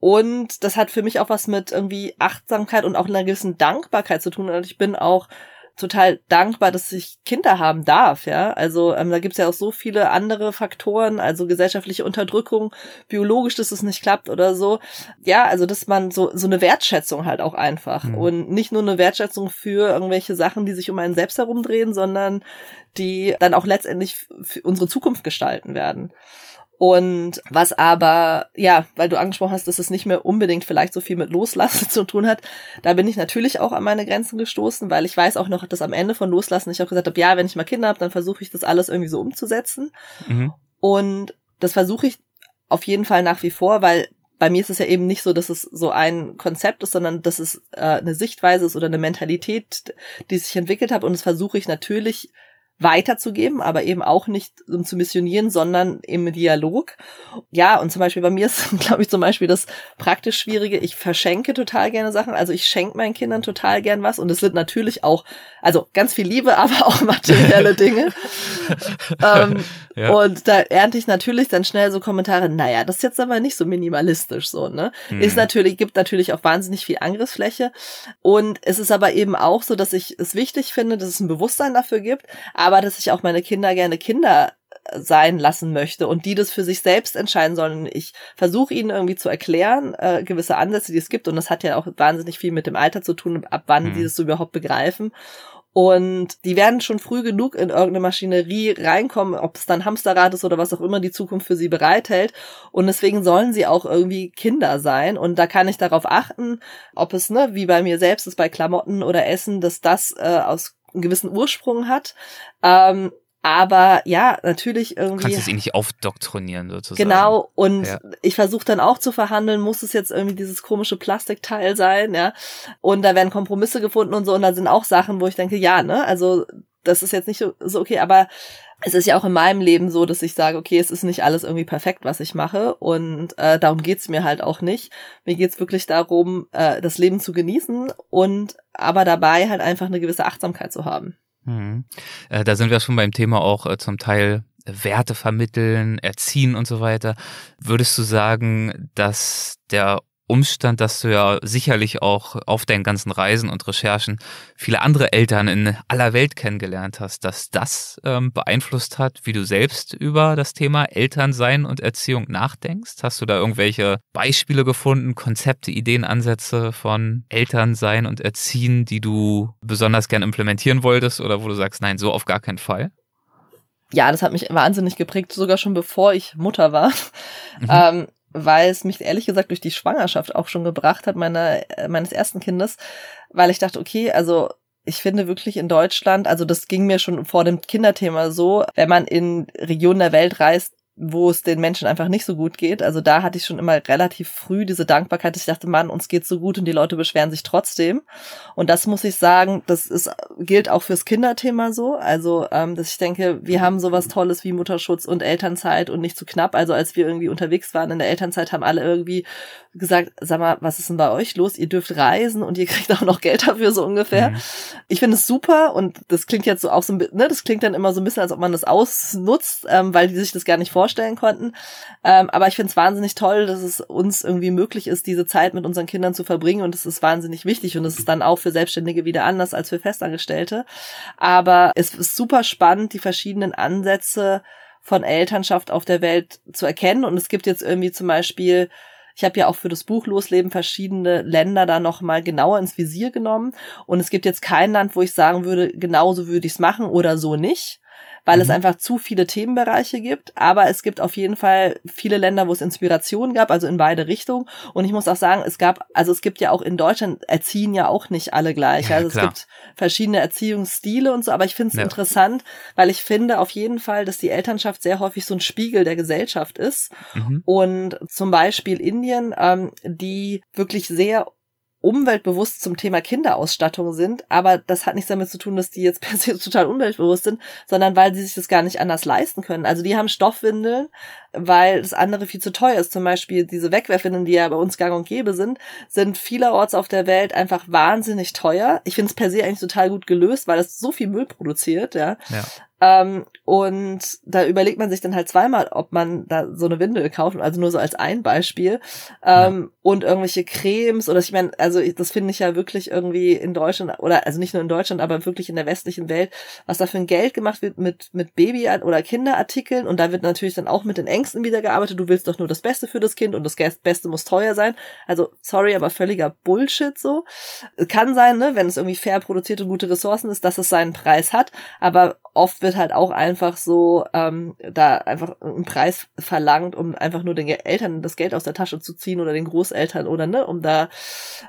Und das hat für mich auch was mit irgendwie Achtsamkeit und auch einer gewissen Dankbarkeit zu tun. Und ich bin auch total dankbar, dass ich Kinder haben darf, ja. Also ähm, da gibt's ja auch so viele andere Faktoren, also gesellschaftliche Unterdrückung, biologisch, dass es nicht klappt oder so. Ja, also dass man so so eine Wertschätzung halt auch einfach mhm. und nicht nur eine Wertschätzung für irgendwelche Sachen, die sich um einen selbst herumdrehen, sondern die dann auch letztendlich für unsere Zukunft gestalten werden. Und was aber, ja, weil du angesprochen hast, dass es nicht mehr unbedingt vielleicht so viel mit Loslassen zu tun hat, da bin ich natürlich auch an meine Grenzen gestoßen, weil ich weiß auch noch, dass am Ende von Loslassen ich auch gesagt habe, ja, wenn ich mal Kinder habe, dann versuche ich das alles irgendwie so umzusetzen. Mhm. Und das versuche ich auf jeden Fall nach wie vor, weil bei mir ist es ja eben nicht so, dass es so ein Konzept ist, sondern dass es äh, eine Sichtweise ist oder eine Mentalität, die sich entwickelt hat. Und das versuche ich natürlich weiterzugeben, aber eben auch nicht um zu missionieren, sondern im Dialog. Ja, und zum Beispiel bei mir ist, glaube ich, zum Beispiel das praktisch Schwierige. Ich verschenke total gerne Sachen. Also ich schenke meinen Kindern total gern was und es sind natürlich auch, also ganz viel Liebe, aber auch materielle Dinge. ähm, ja. Und da ernte ich natürlich dann schnell so Kommentare, naja, das ist jetzt aber nicht so minimalistisch so, ne? Mhm. Ist natürlich, gibt natürlich auch wahnsinnig viel Angriffsfläche. Und es ist aber eben auch so, dass ich es wichtig finde, dass es ein Bewusstsein dafür gibt, aber dass ich auch meine Kinder gerne Kinder sein lassen möchte und die das für sich selbst entscheiden sollen. Ich versuche ihnen irgendwie zu erklären, äh, gewisse Ansätze, die es gibt. Und das hat ja auch wahnsinnig viel mit dem Alter zu tun, ab wann mhm. die das so überhaupt begreifen. Und die werden schon früh genug in irgendeine Maschinerie reinkommen, ob es dann Hamsterrad ist oder was auch immer die Zukunft für sie bereithält. Und deswegen sollen sie auch irgendwie Kinder sein. Und da kann ich darauf achten, ob es, ne, wie bei mir selbst ist bei Klamotten oder Essen, dass das äh, aus einem gewissen Ursprung hat. Ähm, aber ja, natürlich irgendwie. Du kannst es eh nicht aufdoktrinieren sozusagen. Genau, und ja. ich versuche dann auch zu verhandeln, muss es jetzt irgendwie dieses komische Plastikteil sein, ja. Und da werden Kompromisse gefunden und so, und da sind auch Sachen, wo ich denke, ja, ne, also das ist jetzt nicht so, so okay, aber es ist ja auch in meinem Leben so, dass ich sage, okay, es ist nicht alles irgendwie perfekt, was ich mache. Und äh, darum geht's mir halt auch nicht. Mir geht's wirklich darum, äh, das Leben zu genießen und aber dabei halt einfach eine gewisse Achtsamkeit zu haben. Mhm. Äh, da sind wir schon beim Thema auch äh, zum Teil Werte vermitteln, erziehen und so weiter. Würdest du sagen, dass der Umstand, dass du ja sicherlich auch auf deinen ganzen Reisen und Recherchen viele andere Eltern in aller Welt kennengelernt hast, dass das ähm, beeinflusst hat, wie du selbst über das Thema Elternsein und Erziehung nachdenkst? Hast du da irgendwelche Beispiele gefunden, Konzepte, Ideen, Ansätze von Elternsein und Erziehen, die du besonders gern implementieren wolltest oder wo du sagst, nein, so auf gar keinen Fall? Ja, das hat mich wahnsinnig geprägt, sogar schon bevor ich Mutter war. Mhm. Ähm, weil es mich ehrlich gesagt durch die Schwangerschaft auch schon gebracht hat, meine, äh, meines ersten Kindes, weil ich dachte, okay, also ich finde wirklich in Deutschland, also das ging mir schon vor dem Kinderthema so, wenn man in Regionen der Welt reist, wo es den Menschen einfach nicht so gut geht. Also da hatte ich schon immer relativ früh diese Dankbarkeit, dass ich dachte, Mann, uns geht's so gut und die Leute beschweren sich trotzdem. Und das muss ich sagen, das ist, gilt auch fürs Kinderthema so. Also, ähm, dass ich denke, wir haben sowas Tolles wie Mutterschutz und Elternzeit und nicht zu knapp. Also als wir irgendwie unterwegs waren in der Elternzeit, haben alle irgendwie gesagt, sag mal, was ist denn bei euch los? Ihr dürft reisen und ihr kriegt auch noch Geld dafür, so ungefähr. Mhm. Ich finde es super und das klingt jetzt so auch so ein bisschen, ne, das klingt dann immer so ein bisschen, als ob man das ausnutzt, ähm, weil die sich das gar nicht vorstellen vorstellen konnten. Ähm, aber ich finde es wahnsinnig toll, dass es uns irgendwie möglich ist, diese Zeit mit unseren Kindern zu verbringen. Und es ist wahnsinnig wichtig. Und es ist dann auch für Selbstständige wieder anders als für Festangestellte. Aber es ist super spannend, die verschiedenen Ansätze von Elternschaft auf der Welt zu erkennen. Und es gibt jetzt irgendwie zum Beispiel ich habe ja auch für das Buch Losleben verschiedene Länder da nochmal genauer ins Visier genommen. Und es gibt jetzt kein Land, wo ich sagen würde, genauso würde ich es machen oder so nicht weil mhm. es einfach zu viele Themenbereiche gibt. Aber es gibt auf jeden Fall viele Länder, wo es Inspiration gab, also in beide Richtungen. Und ich muss auch sagen, es gab, also es gibt ja auch in Deutschland erziehen ja auch nicht alle gleich. Ja, also klar. es gibt verschiedene Erziehungsstile und so, aber ich finde es ja. interessant, weil ich finde auf jeden Fall, dass die Elternschaft sehr häufig so ein Spiegel der Gesellschaft ist. Mhm. Und zum Beispiel Indien, ähm, die wirklich sehr umweltbewusst zum Thema Kinderausstattung sind, aber das hat nichts damit zu tun, dass die jetzt per se total umweltbewusst sind, sondern weil sie sich das gar nicht anders leisten können. Also die haben Stoffwindeln, weil das andere viel zu teuer ist. Zum Beispiel diese Wegwerfwindeln, die ja bei uns gang und gäbe sind, sind vielerorts auf der Welt einfach wahnsinnig teuer. Ich finde es per se eigentlich total gut gelöst, weil es so viel Müll produziert, ja. ja. Ähm, und da überlegt man sich dann halt zweimal, ob man da so eine Windel kauft, also nur so als ein Beispiel. Ähm, ja. Und irgendwelche Cremes oder ich meine, also das finde ich ja wirklich irgendwie in Deutschland oder also nicht nur in Deutschland, aber wirklich in der westlichen Welt, was da für ein Geld gemacht wird mit mit Baby- oder Kinderartikeln und da wird natürlich dann auch mit den Ängsten wieder gearbeitet. Du willst doch nur das Beste für das Kind und das Beste muss teuer sein. Also sorry, aber völliger Bullshit so. Kann sein, ne, wenn es irgendwie fair produziert und gute Ressourcen ist, dass es seinen Preis hat, aber oft wird halt auch einfach so ähm, da einfach ein Preis verlangt, um einfach nur den Eltern das Geld aus der Tasche zu ziehen oder den Großeltern oder ne, um da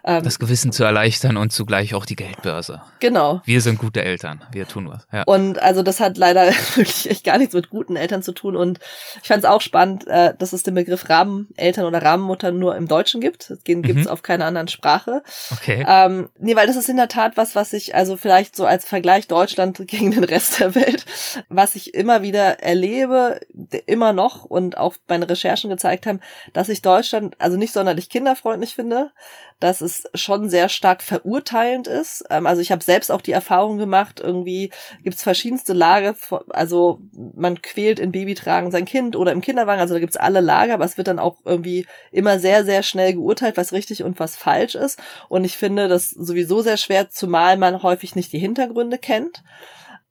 ähm, das Gewissen zu erleichtern und zugleich auch die Geldbörse. Genau. Wir sind gute Eltern, wir tun was. Ja. Und also das hat leider wirklich echt gar nichts mit guten Eltern zu tun und ich fand es auch spannend, äh, dass es den Begriff Rahmeneltern oder Rahmenmutter nur im Deutschen gibt. Mhm. gibt es auf keiner anderen Sprache. Okay. Ähm, nee, weil das ist in der Tat was, was ich also vielleicht so als Vergleich Deutschland gegen den Rest der Welt, was ich immer wieder erlebe, immer noch und auch meine Recherchen gezeigt haben, dass ich Deutschland also nicht sonderlich kinderfreundlich finde, dass es schon sehr stark verurteilend ist. Ähm, also ich habe selbst auch die Erfahrung gemacht, irgendwie gibt es verschiedenste Lager, also man quält in Babytragen sein Kind oder im Kinderwagen, also da gibt's alle Lager, aber es wird dann auch irgendwie immer sehr, sehr schnell geurteilt, was richtig und was falsch ist. Und ich finde das sowieso sehr schwer, zumal man häufig nicht die Hintergründe kennt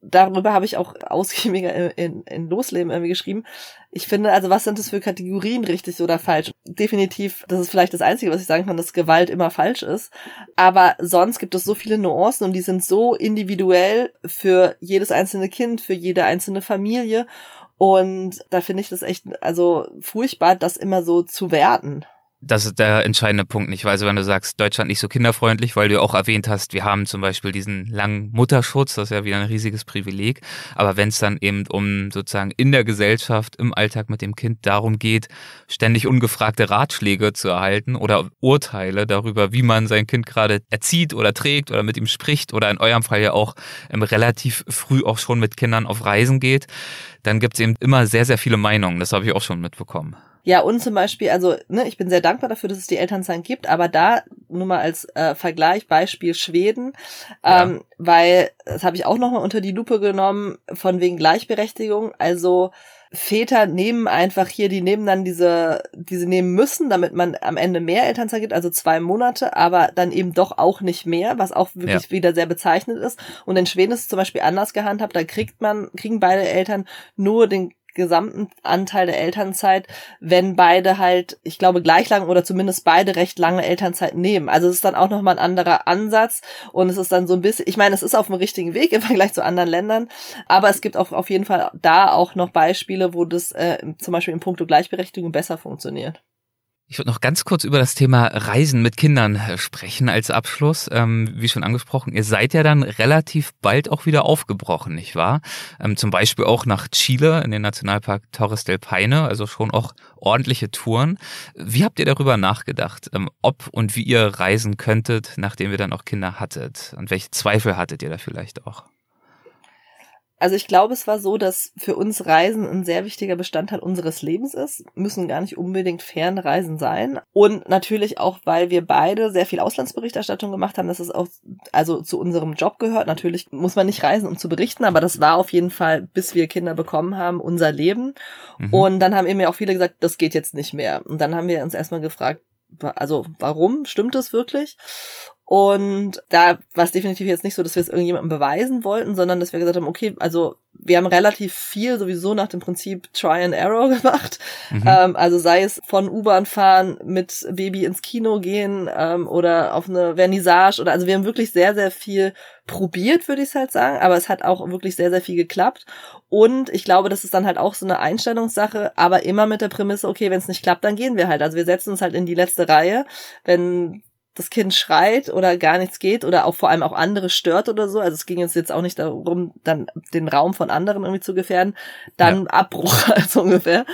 darüber habe ich auch ausgiebiger in, in, Losleben irgendwie geschrieben. Ich finde, also was sind das für Kategorien richtig oder falsch? Definitiv, das ist vielleicht das Einzige, was ich sagen kann, dass Gewalt immer falsch ist. Aber sonst gibt es so viele Nuancen und die sind so individuell für jedes einzelne Kind, für jede einzelne Familie. Und da finde ich das echt, also furchtbar, das immer so zu werten das ist der entscheidende Punkt nicht. Also wenn du sagst, Deutschland nicht so kinderfreundlich, weil du auch erwähnt hast, wir haben zum Beispiel diesen langen Mutterschutz, das ist ja wieder ein riesiges Privileg. Aber wenn es dann eben um sozusagen in der Gesellschaft, im Alltag mit dem Kind darum geht, ständig ungefragte Ratschläge zu erhalten oder Urteile darüber, wie man sein Kind gerade erzieht oder trägt oder mit ihm spricht oder in eurem Fall ja auch relativ früh auch schon mit Kindern auf Reisen geht, dann gibt es eben immer sehr, sehr viele Meinungen. Das habe ich auch schon mitbekommen. Ja, und zum Beispiel, also, ne, ich bin sehr dankbar dafür, dass es die Elternzeit gibt, aber da nur mal als äh, Vergleich, Beispiel Schweden, ähm, ja. weil das habe ich auch nochmal unter die Lupe genommen, von wegen Gleichberechtigung. Also Väter nehmen einfach hier, die nehmen dann diese, die sie nehmen müssen, damit man am Ende mehr Elternzeit gibt, also zwei Monate, aber dann eben doch auch nicht mehr, was auch wirklich ja. wieder sehr bezeichnend ist. Und in Schweden ist es zum Beispiel anders gehandhabt, da kriegt man, kriegen beide Eltern nur den gesamten Anteil der Elternzeit, wenn beide halt, ich glaube, gleich lang oder zumindest beide recht lange Elternzeit nehmen. Also es ist dann auch nochmal ein anderer Ansatz und es ist dann so ein bisschen, ich meine, es ist auf dem richtigen Weg im Vergleich zu anderen Ländern, aber es gibt auch auf jeden Fall da auch noch Beispiele, wo das äh, zum Beispiel in puncto Gleichberechtigung besser funktioniert. Ich würde noch ganz kurz über das Thema Reisen mit Kindern äh, sprechen als Abschluss. Ähm, wie schon angesprochen, ihr seid ja dann relativ bald auch wieder aufgebrochen, nicht wahr? Ähm, zum Beispiel auch nach Chile in den Nationalpark Torres del Paine, also schon auch ordentliche Touren. Wie habt ihr darüber nachgedacht, ähm, ob und wie ihr reisen könntet, nachdem ihr dann auch Kinder hattet? Und welche Zweifel hattet ihr da vielleicht auch? Also ich glaube, es war so, dass für uns Reisen ein sehr wichtiger Bestandteil unseres Lebens ist, müssen gar nicht unbedingt Fernreisen sein. Und natürlich auch, weil wir beide sehr viel Auslandsberichterstattung gemacht haben, dass es auch also zu unserem Job gehört. Natürlich muss man nicht reisen, um zu berichten, aber das war auf jeden Fall, bis wir Kinder bekommen haben, unser Leben. Mhm. Und dann haben eben auch viele gesagt, das geht jetzt nicht mehr. Und dann haben wir uns erstmal gefragt, also warum stimmt das wirklich? Und da war es definitiv jetzt nicht so, dass wir es irgendjemandem beweisen wollten, sondern dass wir gesagt haben, okay, also wir haben relativ viel sowieso nach dem Prinzip Try and Error gemacht. Mhm. Ähm, also sei es von U-Bahn fahren, mit Baby ins Kino gehen ähm, oder auf eine Vernissage oder also wir haben wirklich sehr, sehr viel probiert, würde ich halt sagen, aber es hat auch wirklich sehr, sehr viel geklappt. Und ich glaube, das ist dann halt auch so eine Einstellungssache, aber immer mit der Prämisse, okay, wenn es nicht klappt, dann gehen wir halt. Also wir setzen uns halt in die letzte Reihe. Wenn das Kind schreit oder gar nichts geht oder auch vor allem auch andere stört oder so. Also es ging uns jetzt auch nicht darum, dann den Raum von anderen irgendwie zu gefährden. Dann ja. Abbruch also ungefähr.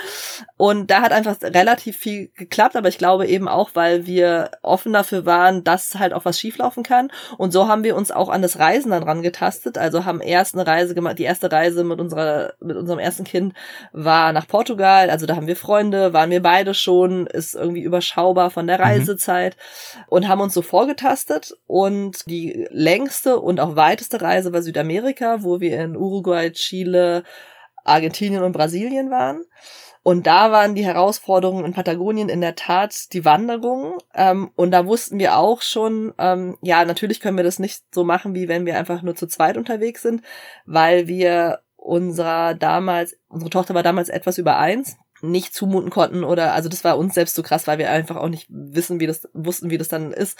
Und da hat einfach relativ viel geklappt, aber ich glaube eben auch, weil wir offen dafür waren, dass halt auch was schieflaufen kann. Und so haben wir uns auch an das Reisen dann rangetastet. Also haben erst eine Reise gemacht. Die erste Reise mit unserer, mit unserem ersten Kind war nach Portugal. Also da haben wir Freunde, waren wir beide schon, ist irgendwie überschaubar von der mhm. Reisezeit. Mhm. Und haben uns so vorgetastet und die längste und auch weiteste Reise war Südamerika, wo wir in Uruguay, Chile, Argentinien und Brasilien waren. Und da waren die Herausforderungen in Patagonien in der Tat die Wanderung. Ähm, und da wussten wir auch schon, ähm, ja, natürlich können wir das nicht so machen, wie wenn wir einfach nur zu zweit unterwegs sind, weil wir unserer damals, unsere Tochter war damals etwas über eins nicht zumuten konnten oder also das war uns selbst so krass, weil wir einfach auch nicht wissen, wie das wussten, wie das dann ist,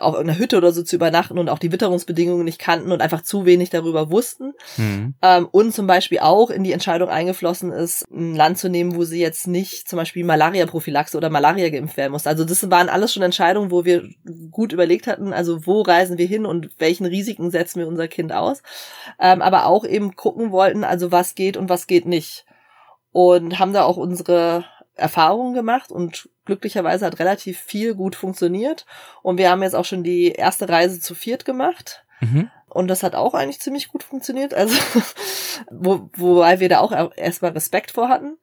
auf irgendeiner Hütte oder so zu übernachten und auch die Witterungsbedingungen nicht kannten und einfach zu wenig darüber wussten. Mhm. Ähm, und zum Beispiel auch in die Entscheidung eingeflossen ist, ein Land zu nehmen, wo sie jetzt nicht zum Beispiel Malaria-Prophylaxe oder Malaria geimpft werden muss. Also das waren alles schon Entscheidungen, wo wir gut überlegt hatten, also wo reisen wir hin und welchen Risiken setzen wir unser Kind aus. Ähm, aber auch eben gucken wollten, also was geht und was geht nicht und haben da auch unsere Erfahrungen gemacht und glücklicherweise hat relativ viel gut funktioniert. Und wir haben jetzt auch schon die erste Reise zu viert gemacht. Mhm. Und das hat auch eigentlich ziemlich gut funktioniert. Also, wo, wobei wir da auch erstmal Respekt vor hatten.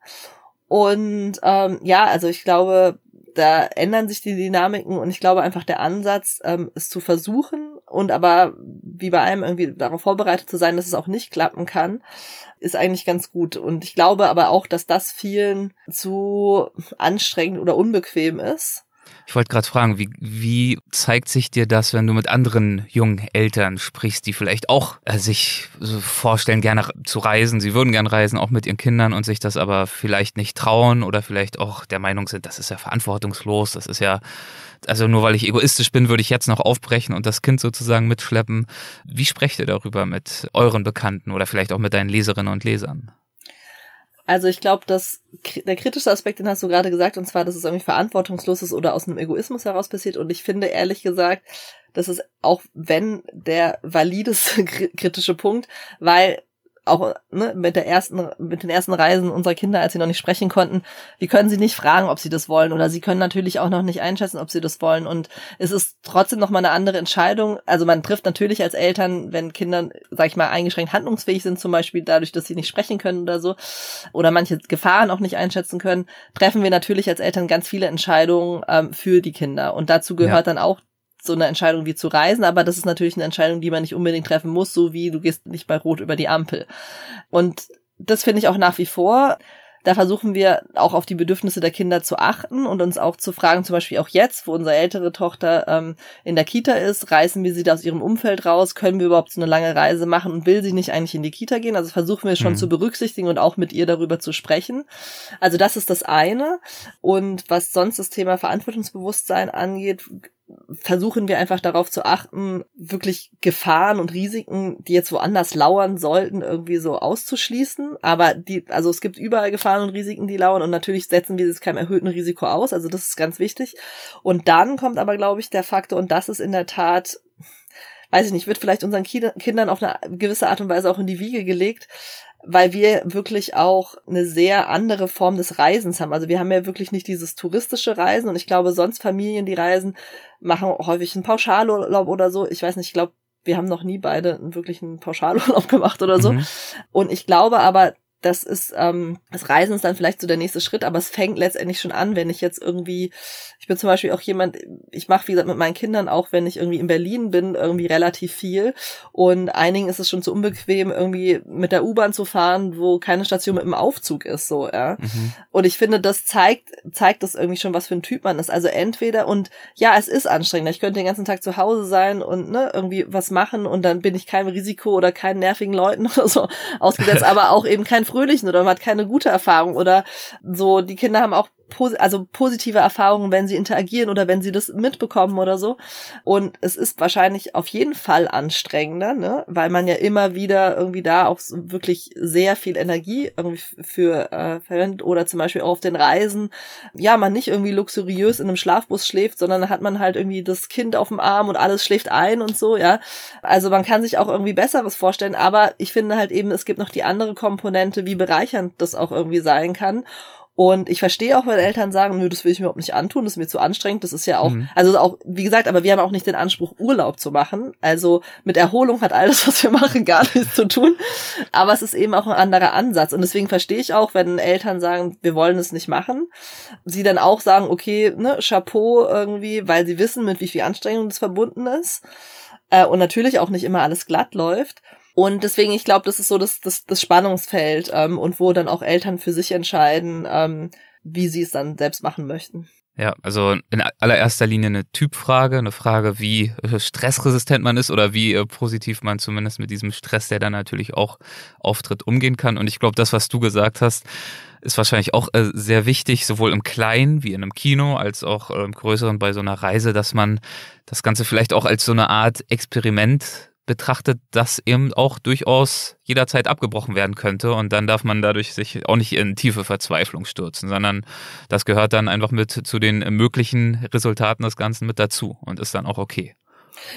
Und ähm, ja, also ich glaube, da ändern sich die Dynamiken und ich glaube einfach der Ansatz, ähm, es zu versuchen und aber wie bei allem irgendwie darauf vorbereitet zu sein, dass es auch nicht klappen kann, ist eigentlich ganz gut. Und ich glaube aber auch, dass das vielen zu anstrengend oder unbequem ist. Ich wollte gerade fragen, wie, wie zeigt sich dir das, wenn du mit anderen jungen Eltern sprichst, die vielleicht auch äh, sich vorstellen, gerne zu reisen, sie würden gerne reisen, auch mit ihren Kindern und sich das aber vielleicht nicht trauen oder vielleicht auch der Meinung sind, das ist ja verantwortungslos, das ist ja, also nur weil ich egoistisch bin, würde ich jetzt noch aufbrechen und das Kind sozusagen mitschleppen. Wie sprecht ihr darüber mit euren Bekannten oder vielleicht auch mit deinen Leserinnen und Lesern? Also ich glaube, dass der kritische Aspekt, den hast du gerade gesagt, und zwar, dass es irgendwie verantwortungslos ist oder aus einem Egoismus heraus passiert. Und ich finde ehrlich gesagt, dass es auch wenn der valideste kritische Punkt, weil auch ne, mit der ersten, mit den ersten Reisen unserer Kinder, als sie noch nicht sprechen konnten, wir können sie nicht fragen, ob sie das wollen, oder sie können natürlich auch noch nicht einschätzen, ob sie das wollen. Und es ist trotzdem noch mal eine andere Entscheidung. Also man trifft natürlich als Eltern, wenn Kinder, sag ich mal, eingeschränkt handlungsfähig sind, zum Beispiel dadurch, dass sie nicht sprechen können oder so, oder manche Gefahren auch nicht einschätzen können, treffen wir natürlich als Eltern ganz viele Entscheidungen ähm, für die Kinder. Und dazu gehört ja. dann auch so eine Entscheidung wie zu reisen, aber das ist natürlich eine Entscheidung, die man nicht unbedingt treffen muss, so wie du gehst nicht bei Rot über die Ampel. Und das finde ich auch nach wie vor Da versuchen wir auch auf die Bedürfnisse der Kinder zu achten und uns auch zu fragen, zum Beispiel auch jetzt, wo unsere ältere Tochter ähm, in der Kita ist, reißen wir sie da aus ihrem Umfeld raus, können wir überhaupt so eine lange Reise machen und will sie nicht eigentlich in die Kita gehen? Also versuchen wir schon mhm. zu berücksichtigen und auch mit ihr darüber zu sprechen. Also das ist das eine. Und was sonst das Thema Verantwortungsbewusstsein angeht, versuchen wir einfach darauf zu achten, wirklich Gefahren und Risiken, die jetzt woanders lauern sollten, irgendwie so auszuschließen. Aber die, also es gibt überall Gefahren und Risiken, die lauern und natürlich setzen wir es keinem erhöhten Risiko aus. Also das ist ganz wichtig. Und dann kommt aber, glaube ich, der Faktor, und das ist in der Tat weiß ich nicht, wird vielleicht unseren Kindern auf eine gewisse Art und Weise auch in die Wiege gelegt, weil wir wirklich auch eine sehr andere Form des Reisens haben. Also wir haben ja wirklich nicht dieses touristische Reisen und ich glaube, sonst Familien, die reisen, machen häufig einen Pauschalurlaub oder so. Ich weiß nicht, ich glaube, wir haben noch nie beide einen wirklichen Pauschalurlaub gemacht oder so. Mhm. Und ich glaube aber, das ist, ähm, das Reisen ist dann vielleicht so der nächste Schritt, aber es fängt letztendlich schon an, wenn ich jetzt irgendwie, ich bin zum Beispiel auch jemand, ich mache, wie gesagt, mit meinen Kindern auch, wenn ich irgendwie in Berlin bin, irgendwie relativ viel. Und einigen ist es schon zu unbequem, irgendwie mit der U-Bahn zu fahren, wo keine Station mit dem Aufzug ist, so, ja. Mhm. Und ich finde, das zeigt, zeigt das irgendwie schon, was für ein Typ man ist. Also entweder, und ja, es ist anstrengend. Ich könnte den ganzen Tag zu Hause sein und ne, irgendwie was machen und dann bin ich keinem Risiko oder keinen nervigen Leuten oder so ausgesetzt, aber auch eben kein fröhlichen oder man hat keine gute Erfahrung oder so. Die Kinder haben auch also positive Erfahrungen, wenn sie interagieren oder wenn sie das mitbekommen oder so. Und es ist wahrscheinlich auf jeden Fall anstrengender, ne? weil man ja immer wieder irgendwie da auch wirklich sehr viel Energie irgendwie für äh, verwendet oder zum Beispiel auch auf den Reisen. Ja, man nicht irgendwie luxuriös in einem Schlafbus schläft, sondern hat man halt irgendwie das Kind auf dem Arm und alles schläft ein und so, ja. Also man kann sich auch irgendwie Besseres vorstellen, aber ich finde halt eben, es gibt noch die andere Komponente, wie bereichernd das auch irgendwie sein kann. Und ich verstehe auch, wenn Eltern sagen, nö, das will ich mir überhaupt nicht antun, das ist mir zu anstrengend. Das ist ja auch, mhm. also auch, wie gesagt, aber wir haben auch nicht den Anspruch, Urlaub zu machen. Also mit Erholung hat alles, was wir machen, gar nichts zu tun. Aber es ist eben auch ein anderer Ansatz. Und deswegen verstehe ich auch, wenn Eltern sagen, wir wollen es nicht machen. Sie dann auch sagen, okay, ne, Chapeau irgendwie, weil sie wissen, mit wie viel Anstrengung das verbunden ist. Äh, und natürlich auch nicht immer alles glatt läuft. Und deswegen, ich glaube, das ist so das, das, das Spannungsfeld ähm, und wo dann auch Eltern für sich entscheiden, ähm, wie sie es dann selbst machen möchten. Ja, also in allererster Linie eine Typfrage, eine Frage, wie äh, stressresistent man ist oder wie äh, positiv man zumindest mit diesem Stress, der dann natürlich auch auftritt, umgehen kann. Und ich glaube, das, was du gesagt hast, ist wahrscheinlich auch äh, sehr wichtig, sowohl im Kleinen wie in einem Kino, als auch im Größeren bei so einer Reise, dass man das Ganze vielleicht auch als so eine Art Experiment betrachtet, das eben auch durchaus jederzeit abgebrochen werden könnte und dann darf man dadurch sich auch nicht in tiefe Verzweiflung stürzen, sondern das gehört dann einfach mit zu den möglichen Resultaten des Ganzen mit dazu und ist dann auch okay.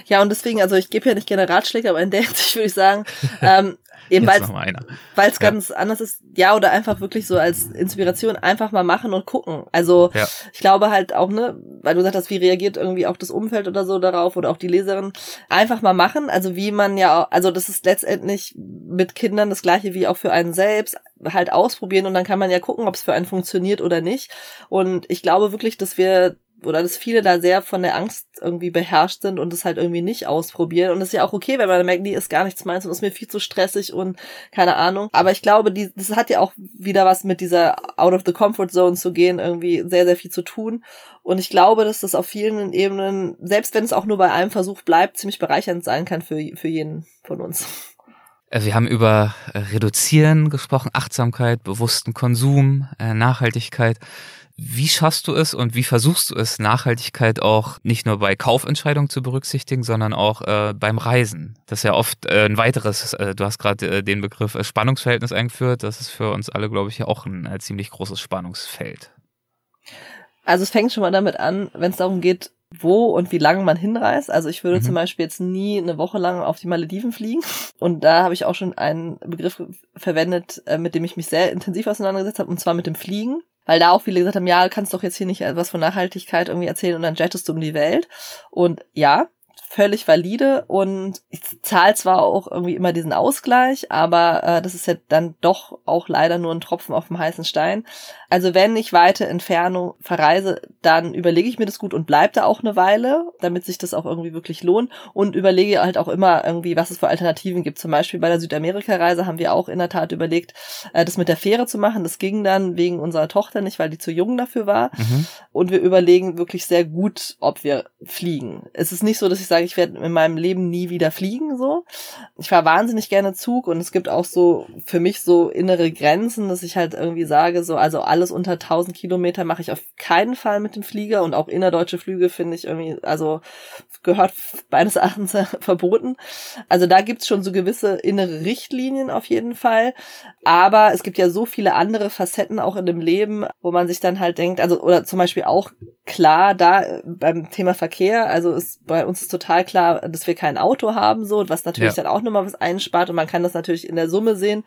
Ja, und deswegen, also ich gebe ja nicht gerne Ratschläge, aber in der Hinsicht würde ich sagen, ähm, Eben weil es ja. ganz anders ist, ja, oder einfach wirklich so als Inspiration einfach mal machen und gucken. Also ja. ich glaube halt auch, ne, weil du sagst, wie reagiert irgendwie auch das Umfeld oder so darauf oder auch die Leserin, einfach mal machen. Also wie man ja, auch, also das ist letztendlich mit Kindern das gleiche wie auch für einen selbst halt ausprobieren und dann kann man ja gucken, ob es für einen funktioniert oder nicht. Und ich glaube wirklich, dass wir oder dass viele da sehr von der Angst irgendwie beherrscht sind und es halt irgendwie nicht ausprobieren. Und es ist ja auch okay, wenn man merkt, nee, ist gar nichts meins und ist mir viel zu stressig und keine Ahnung. Aber ich glaube, die, das hat ja auch wieder was mit dieser Out of the Comfort Zone zu gehen, irgendwie sehr, sehr viel zu tun. Und ich glaube, dass das auf vielen Ebenen, selbst wenn es auch nur bei einem Versuch bleibt, ziemlich bereichernd sein kann für, für jeden von uns. Äh, wir haben über Reduzieren gesprochen, Achtsamkeit, bewussten Konsum, äh, Nachhaltigkeit. Wie schaffst du es und wie versuchst du es, Nachhaltigkeit auch nicht nur bei Kaufentscheidungen zu berücksichtigen, sondern auch äh, beim Reisen? Das ist ja oft äh, ein weiteres, äh, du hast gerade äh, den Begriff äh, Spannungsverhältnis eingeführt. Das ist für uns alle, glaube ich, ja auch ein äh, ziemlich großes Spannungsfeld. Also es fängt schon mal damit an, wenn es darum geht, wo und wie lange man hinreist. Also ich würde mhm. zum Beispiel jetzt nie eine Woche lang auf die Malediven fliegen. Und da habe ich auch schon einen Begriff verwendet, mit dem ich mich sehr intensiv auseinandergesetzt habe, und zwar mit dem Fliegen weil da auch viele gesagt haben, ja, du kannst doch jetzt hier nicht was von Nachhaltigkeit irgendwie erzählen und dann jettest du um die Welt. Und ja, völlig valide und ich zahle zwar auch irgendwie immer diesen Ausgleich, aber äh, das ist ja dann doch auch leider nur ein Tropfen auf dem heißen Stein. Also wenn ich weite Entfernung verreise, dann überlege ich mir das gut und bleib da auch eine Weile, damit sich das auch irgendwie wirklich lohnt und überlege halt auch immer irgendwie, was es für Alternativen gibt. Zum Beispiel bei der Südamerika-Reise haben wir auch in der Tat überlegt, äh, das mit der Fähre zu machen. Das ging dann wegen unserer Tochter nicht, weil die zu jung dafür war. Mhm. Und wir überlegen wirklich sehr gut, ob wir fliegen. Es ist nicht so, dass ich sage, ich werde in meinem Leben nie wieder fliegen, so. Ich fahre wahnsinnig gerne Zug und es gibt auch so für mich so innere Grenzen, dass ich halt irgendwie sage, so, also alles unter 1000 Kilometer mache ich auf keinen Fall mit dem Flieger und auch innerdeutsche Flüge finde ich irgendwie, also gehört meines Erachtens verboten. Also da gibt's schon so gewisse innere Richtlinien auf jeden Fall. Aber es gibt ja so viele andere Facetten auch in dem Leben, wo man sich dann halt denkt, also, oder zum Beispiel auch klar da äh, beim Thema Verkehr, also ist bei uns ist total klar, dass wir kein Auto haben, so, was natürlich ja. dann auch nochmal was einspart und man kann das natürlich in der Summe sehen.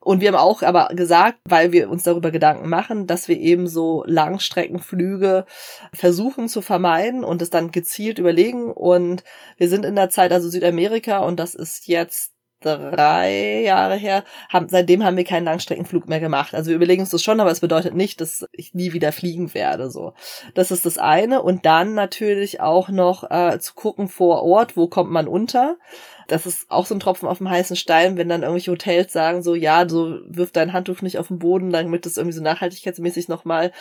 Und wir haben auch aber gesagt, weil wir uns darüber Gedanken machen, dass wir eben so Langstreckenflüge versuchen zu vermeiden und es dann gezielt überlegen. Und wir sind in der Zeit, also Südamerika, und das ist jetzt drei Jahre her, haben, seitdem haben wir keinen Langstreckenflug mehr gemacht. Also wir überlegen uns das schon, aber es bedeutet nicht, dass ich nie wieder fliegen werde. So, das ist das eine. Und dann natürlich auch noch äh, zu gucken vor Ort, wo kommt man unter das ist auch so ein Tropfen auf dem heißen Stein, wenn dann irgendwelche Hotels sagen so, ja, so wirf dein Handtuch nicht auf den Boden, damit das irgendwie so nachhaltigkeitsmäßig nochmal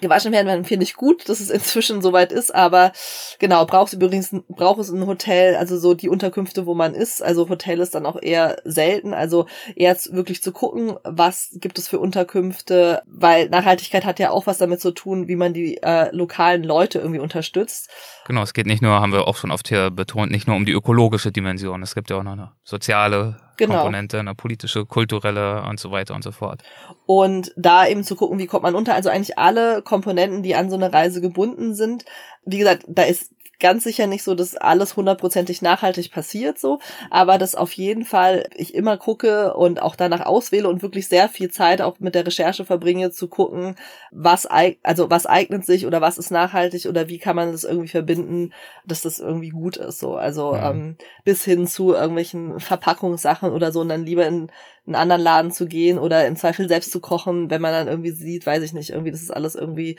gewaschen werden, dann finde ich gut, dass es inzwischen soweit ist, aber genau, brauchst du übrigens, braucht es ein Hotel, also so die Unterkünfte, wo man ist, also Hotel ist dann auch eher selten, also eher wirklich zu gucken, was gibt es für Unterkünfte, weil Nachhaltigkeit hat ja auch was damit zu tun, wie man die äh, lokalen Leute irgendwie unterstützt. Genau, es geht nicht nur, haben wir auch schon oft hier betont, nicht nur um die ökologische Dimension, es gibt ja auch noch eine soziale genau. Komponente, eine politische, kulturelle und so weiter und so fort. Und da eben zu gucken, wie kommt man unter, also eigentlich alle Komponenten, die an so eine Reise gebunden sind. Wie gesagt, da ist ganz sicher nicht so, dass alles hundertprozentig nachhaltig passiert so, aber dass auf jeden Fall ich immer gucke und auch danach auswähle und wirklich sehr viel Zeit auch mit der Recherche verbringe, zu gucken, was also was eignet sich oder was ist nachhaltig oder wie kann man das irgendwie verbinden, dass das irgendwie gut ist so. Also mhm. ähm, bis hin zu irgendwelchen Verpackungssachen oder so und dann lieber in einen anderen Laden zu gehen oder im Zweifel selbst zu kochen, wenn man dann irgendwie sieht, weiß ich nicht, irgendwie das ist alles irgendwie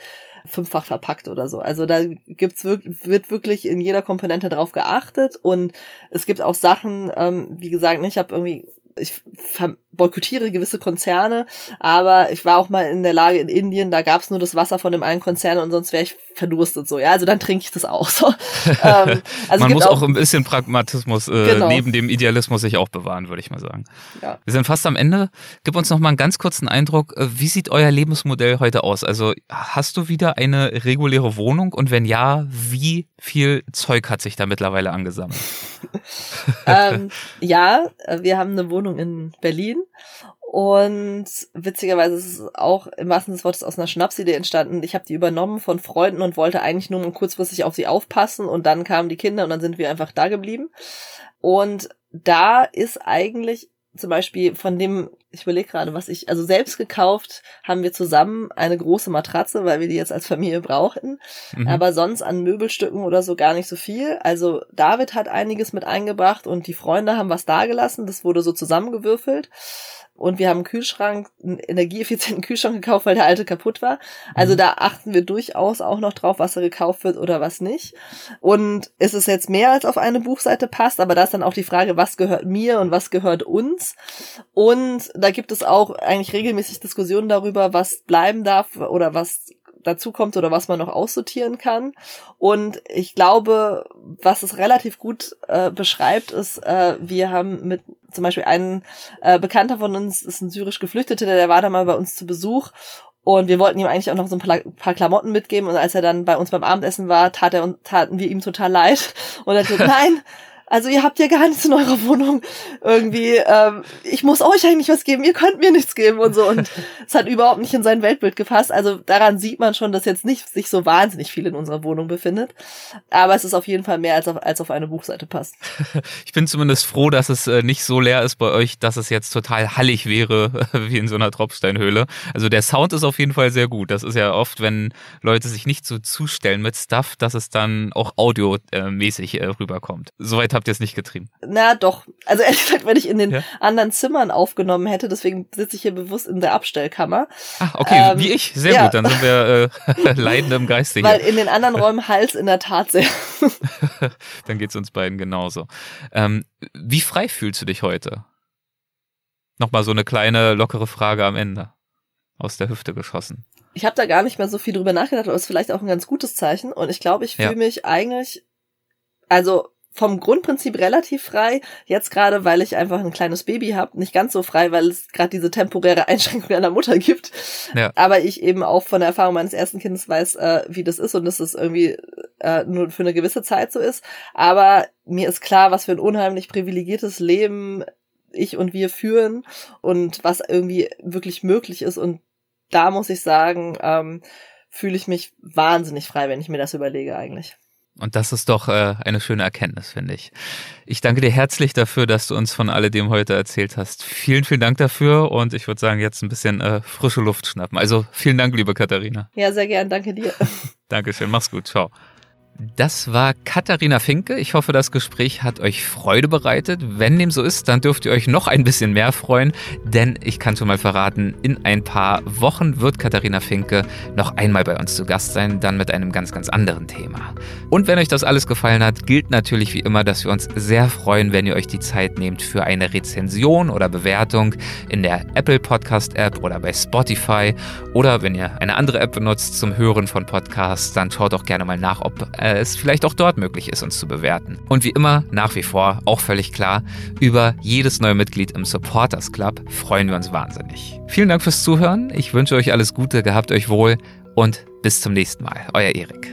fünffach verpackt oder so. Also da gibt's wirklich, wird wirklich in jeder Komponente drauf geachtet und es gibt auch Sachen, ähm, wie gesagt, ich habe irgendwie ich boykottiere gewisse Konzerne, aber ich war auch mal in der Lage in Indien, da gab's nur das Wasser von dem einen Konzern und sonst wäre ich verdurstet so, ja, also dann trinke ich das auch so. ähm, also Man muss auch, auch, ein bisschen Pragmatismus äh, genau. neben dem Idealismus sich auch bewahren, würde ich mal sagen. Ja. Wir sind fast am Ende. Gib uns noch mal einen ganz kurzen Eindruck, äh, wie sieht euer Lebensmodell heute aus? Also hast du wieder eine reguläre Wohnung und wenn ja, wie viel Zeug hat sich da mittlerweile angesammelt? ähm, ja, wir haben eine Wohnung in Berlin und witzigerweise ist es auch im wahrsten des Wortes aus einer Schnapsidee entstanden. Ich habe die übernommen von Freunden und wollte eigentlich nur kurzfristig auf sie aufpassen und dann kamen die Kinder und dann sind wir einfach da geblieben. Und da ist eigentlich zum Beispiel von dem, ich überlege gerade, was ich, also selbst gekauft haben wir zusammen eine große Matratze, weil wir die jetzt als Familie brauchten. Mhm. Aber sonst an Möbelstücken oder so gar nicht so viel. Also David hat einiges mit eingebracht und die Freunde haben was dagelassen. Das wurde so zusammengewürfelt und wir haben einen Kühlschrank, einen energieeffizienten Kühlschrank gekauft, weil der alte kaputt war. Also mhm. da achten wir durchaus auch noch drauf, was da gekauft wird oder was nicht. Und es ist jetzt mehr als auf eine Buchseite passt, aber da ist dann auch die Frage, was gehört mir und was gehört uns. Und da gibt es auch eigentlich regelmäßig Diskussionen darüber, was bleiben darf oder was dazu kommt oder was man noch aussortieren kann. Und ich glaube, was es relativ gut äh, beschreibt, ist, äh, wir haben mit zum Beispiel einen äh, Bekannter von uns, ist ein syrisch Geflüchteter, der war da mal bei uns zu Besuch und wir wollten ihm eigentlich auch noch so ein paar Klamotten mitgeben. Und als er dann bei uns beim Abendessen war, tat er, taten wir ihm total leid. Und er sagte, nein, also ihr habt ja gar nichts in eurer Wohnung irgendwie, ähm, ich muss euch eigentlich was geben, ihr könnt mir nichts geben und so. Und es hat überhaupt nicht in sein Weltbild gepasst. Also daran sieht man schon, dass jetzt nicht sich so wahnsinnig viel in unserer Wohnung befindet. Aber es ist auf jeden Fall mehr, als auf, als auf eine Buchseite passt. Ich bin zumindest froh, dass es äh, nicht so leer ist bei euch, dass es jetzt total hallig wäre, wie in so einer Tropfsteinhöhle. Also der Sound ist auf jeden Fall sehr gut. Das ist ja oft, wenn Leute sich nicht so zustellen mit Stuff, dass es dann auch audiomäßig äh, rüberkommt. Soweit habt ihr es nicht getrieben. Na doch. Also ehrlich gesagt, wenn ich in den ja? anderen Zimmern aufgenommen hätte, deswegen sitze ich hier bewusst in der Abstellkammer. Ach, okay, ähm, wie ich. Sehr ja. gut, dann sind wir äh, leidend im Geiste hier. Weil in den anderen Räumen Hals in der Tat sehr. dann geht's uns beiden genauso. Ähm, wie frei fühlst du dich heute? Nochmal so eine kleine, lockere Frage am Ende. Aus der Hüfte geschossen. Ich habe da gar nicht mehr so viel drüber nachgedacht, aber es ist vielleicht auch ein ganz gutes Zeichen. Und ich glaube, ich fühle ja. mich eigentlich, also vom Grundprinzip relativ frei. Jetzt gerade, weil ich einfach ein kleines Baby habe, nicht ganz so frei, weil es gerade diese temporäre Einschränkung einer Mutter gibt. Ja. Aber ich eben auch von der Erfahrung meines ersten Kindes weiß, äh, wie das ist und dass es irgendwie äh, nur für eine gewisse Zeit so ist. Aber mir ist klar, was für ein unheimlich privilegiertes Leben ich und wir führen und was irgendwie wirklich möglich ist. Und da muss ich sagen, ähm, fühle ich mich wahnsinnig frei, wenn ich mir das überlege eigentlich. Und das ist doch äh, eine schöne Erkenntnis, finde ich. Ich danke dir herzlich dafür, dass du uns von alledem heute erzählt hast. Vielen, vielen Dank dafür und ich würde sagen, jetzt ein bisschen äh, frische Luft schnappen. Also vielen Dank, liebe Katharina. Ja, sehr gern. Danke dir. Dankeschön. Mach's gut. Ciao. Das war Katharina Finke. Ich hoffe, das Gespräch hat euch Freude bereitet. Wenn dem so ist, dann dürft ihr euch noch ein bisschen mehr freuen, denn ich kann schon mal verraten, in ein paar Wochen wird Katharina Finke noch einmal bei uns zu Gast sein, dann mit einem ganz, ganz anderen Thema. Und wenn euch das alles gefallen hat, gilt natürlich wie immer, dass wir uns sehr freuen, wenn ihr euch die Zeit nehmt für eine Rezension oder Bewertung in der Apple Podcast App oder bei Spotify oder wenn ihr eine andere App benutzt zum Hören von Podcasts, dann schaut doch gerne mal nach, ob es vielleicht auch dort möglich ist, uns zu bewerten. Und wie immer, nach wie vor, auch völlig klar, über jedes neue Mitglied im Supporters Club freuen wir uns wahnsinnig. Vielen Dank fürs Zuhören. Ich wünsche euch alles Gute, gehabt euch wohl und bis zum nächsten Mal. Euer Erik.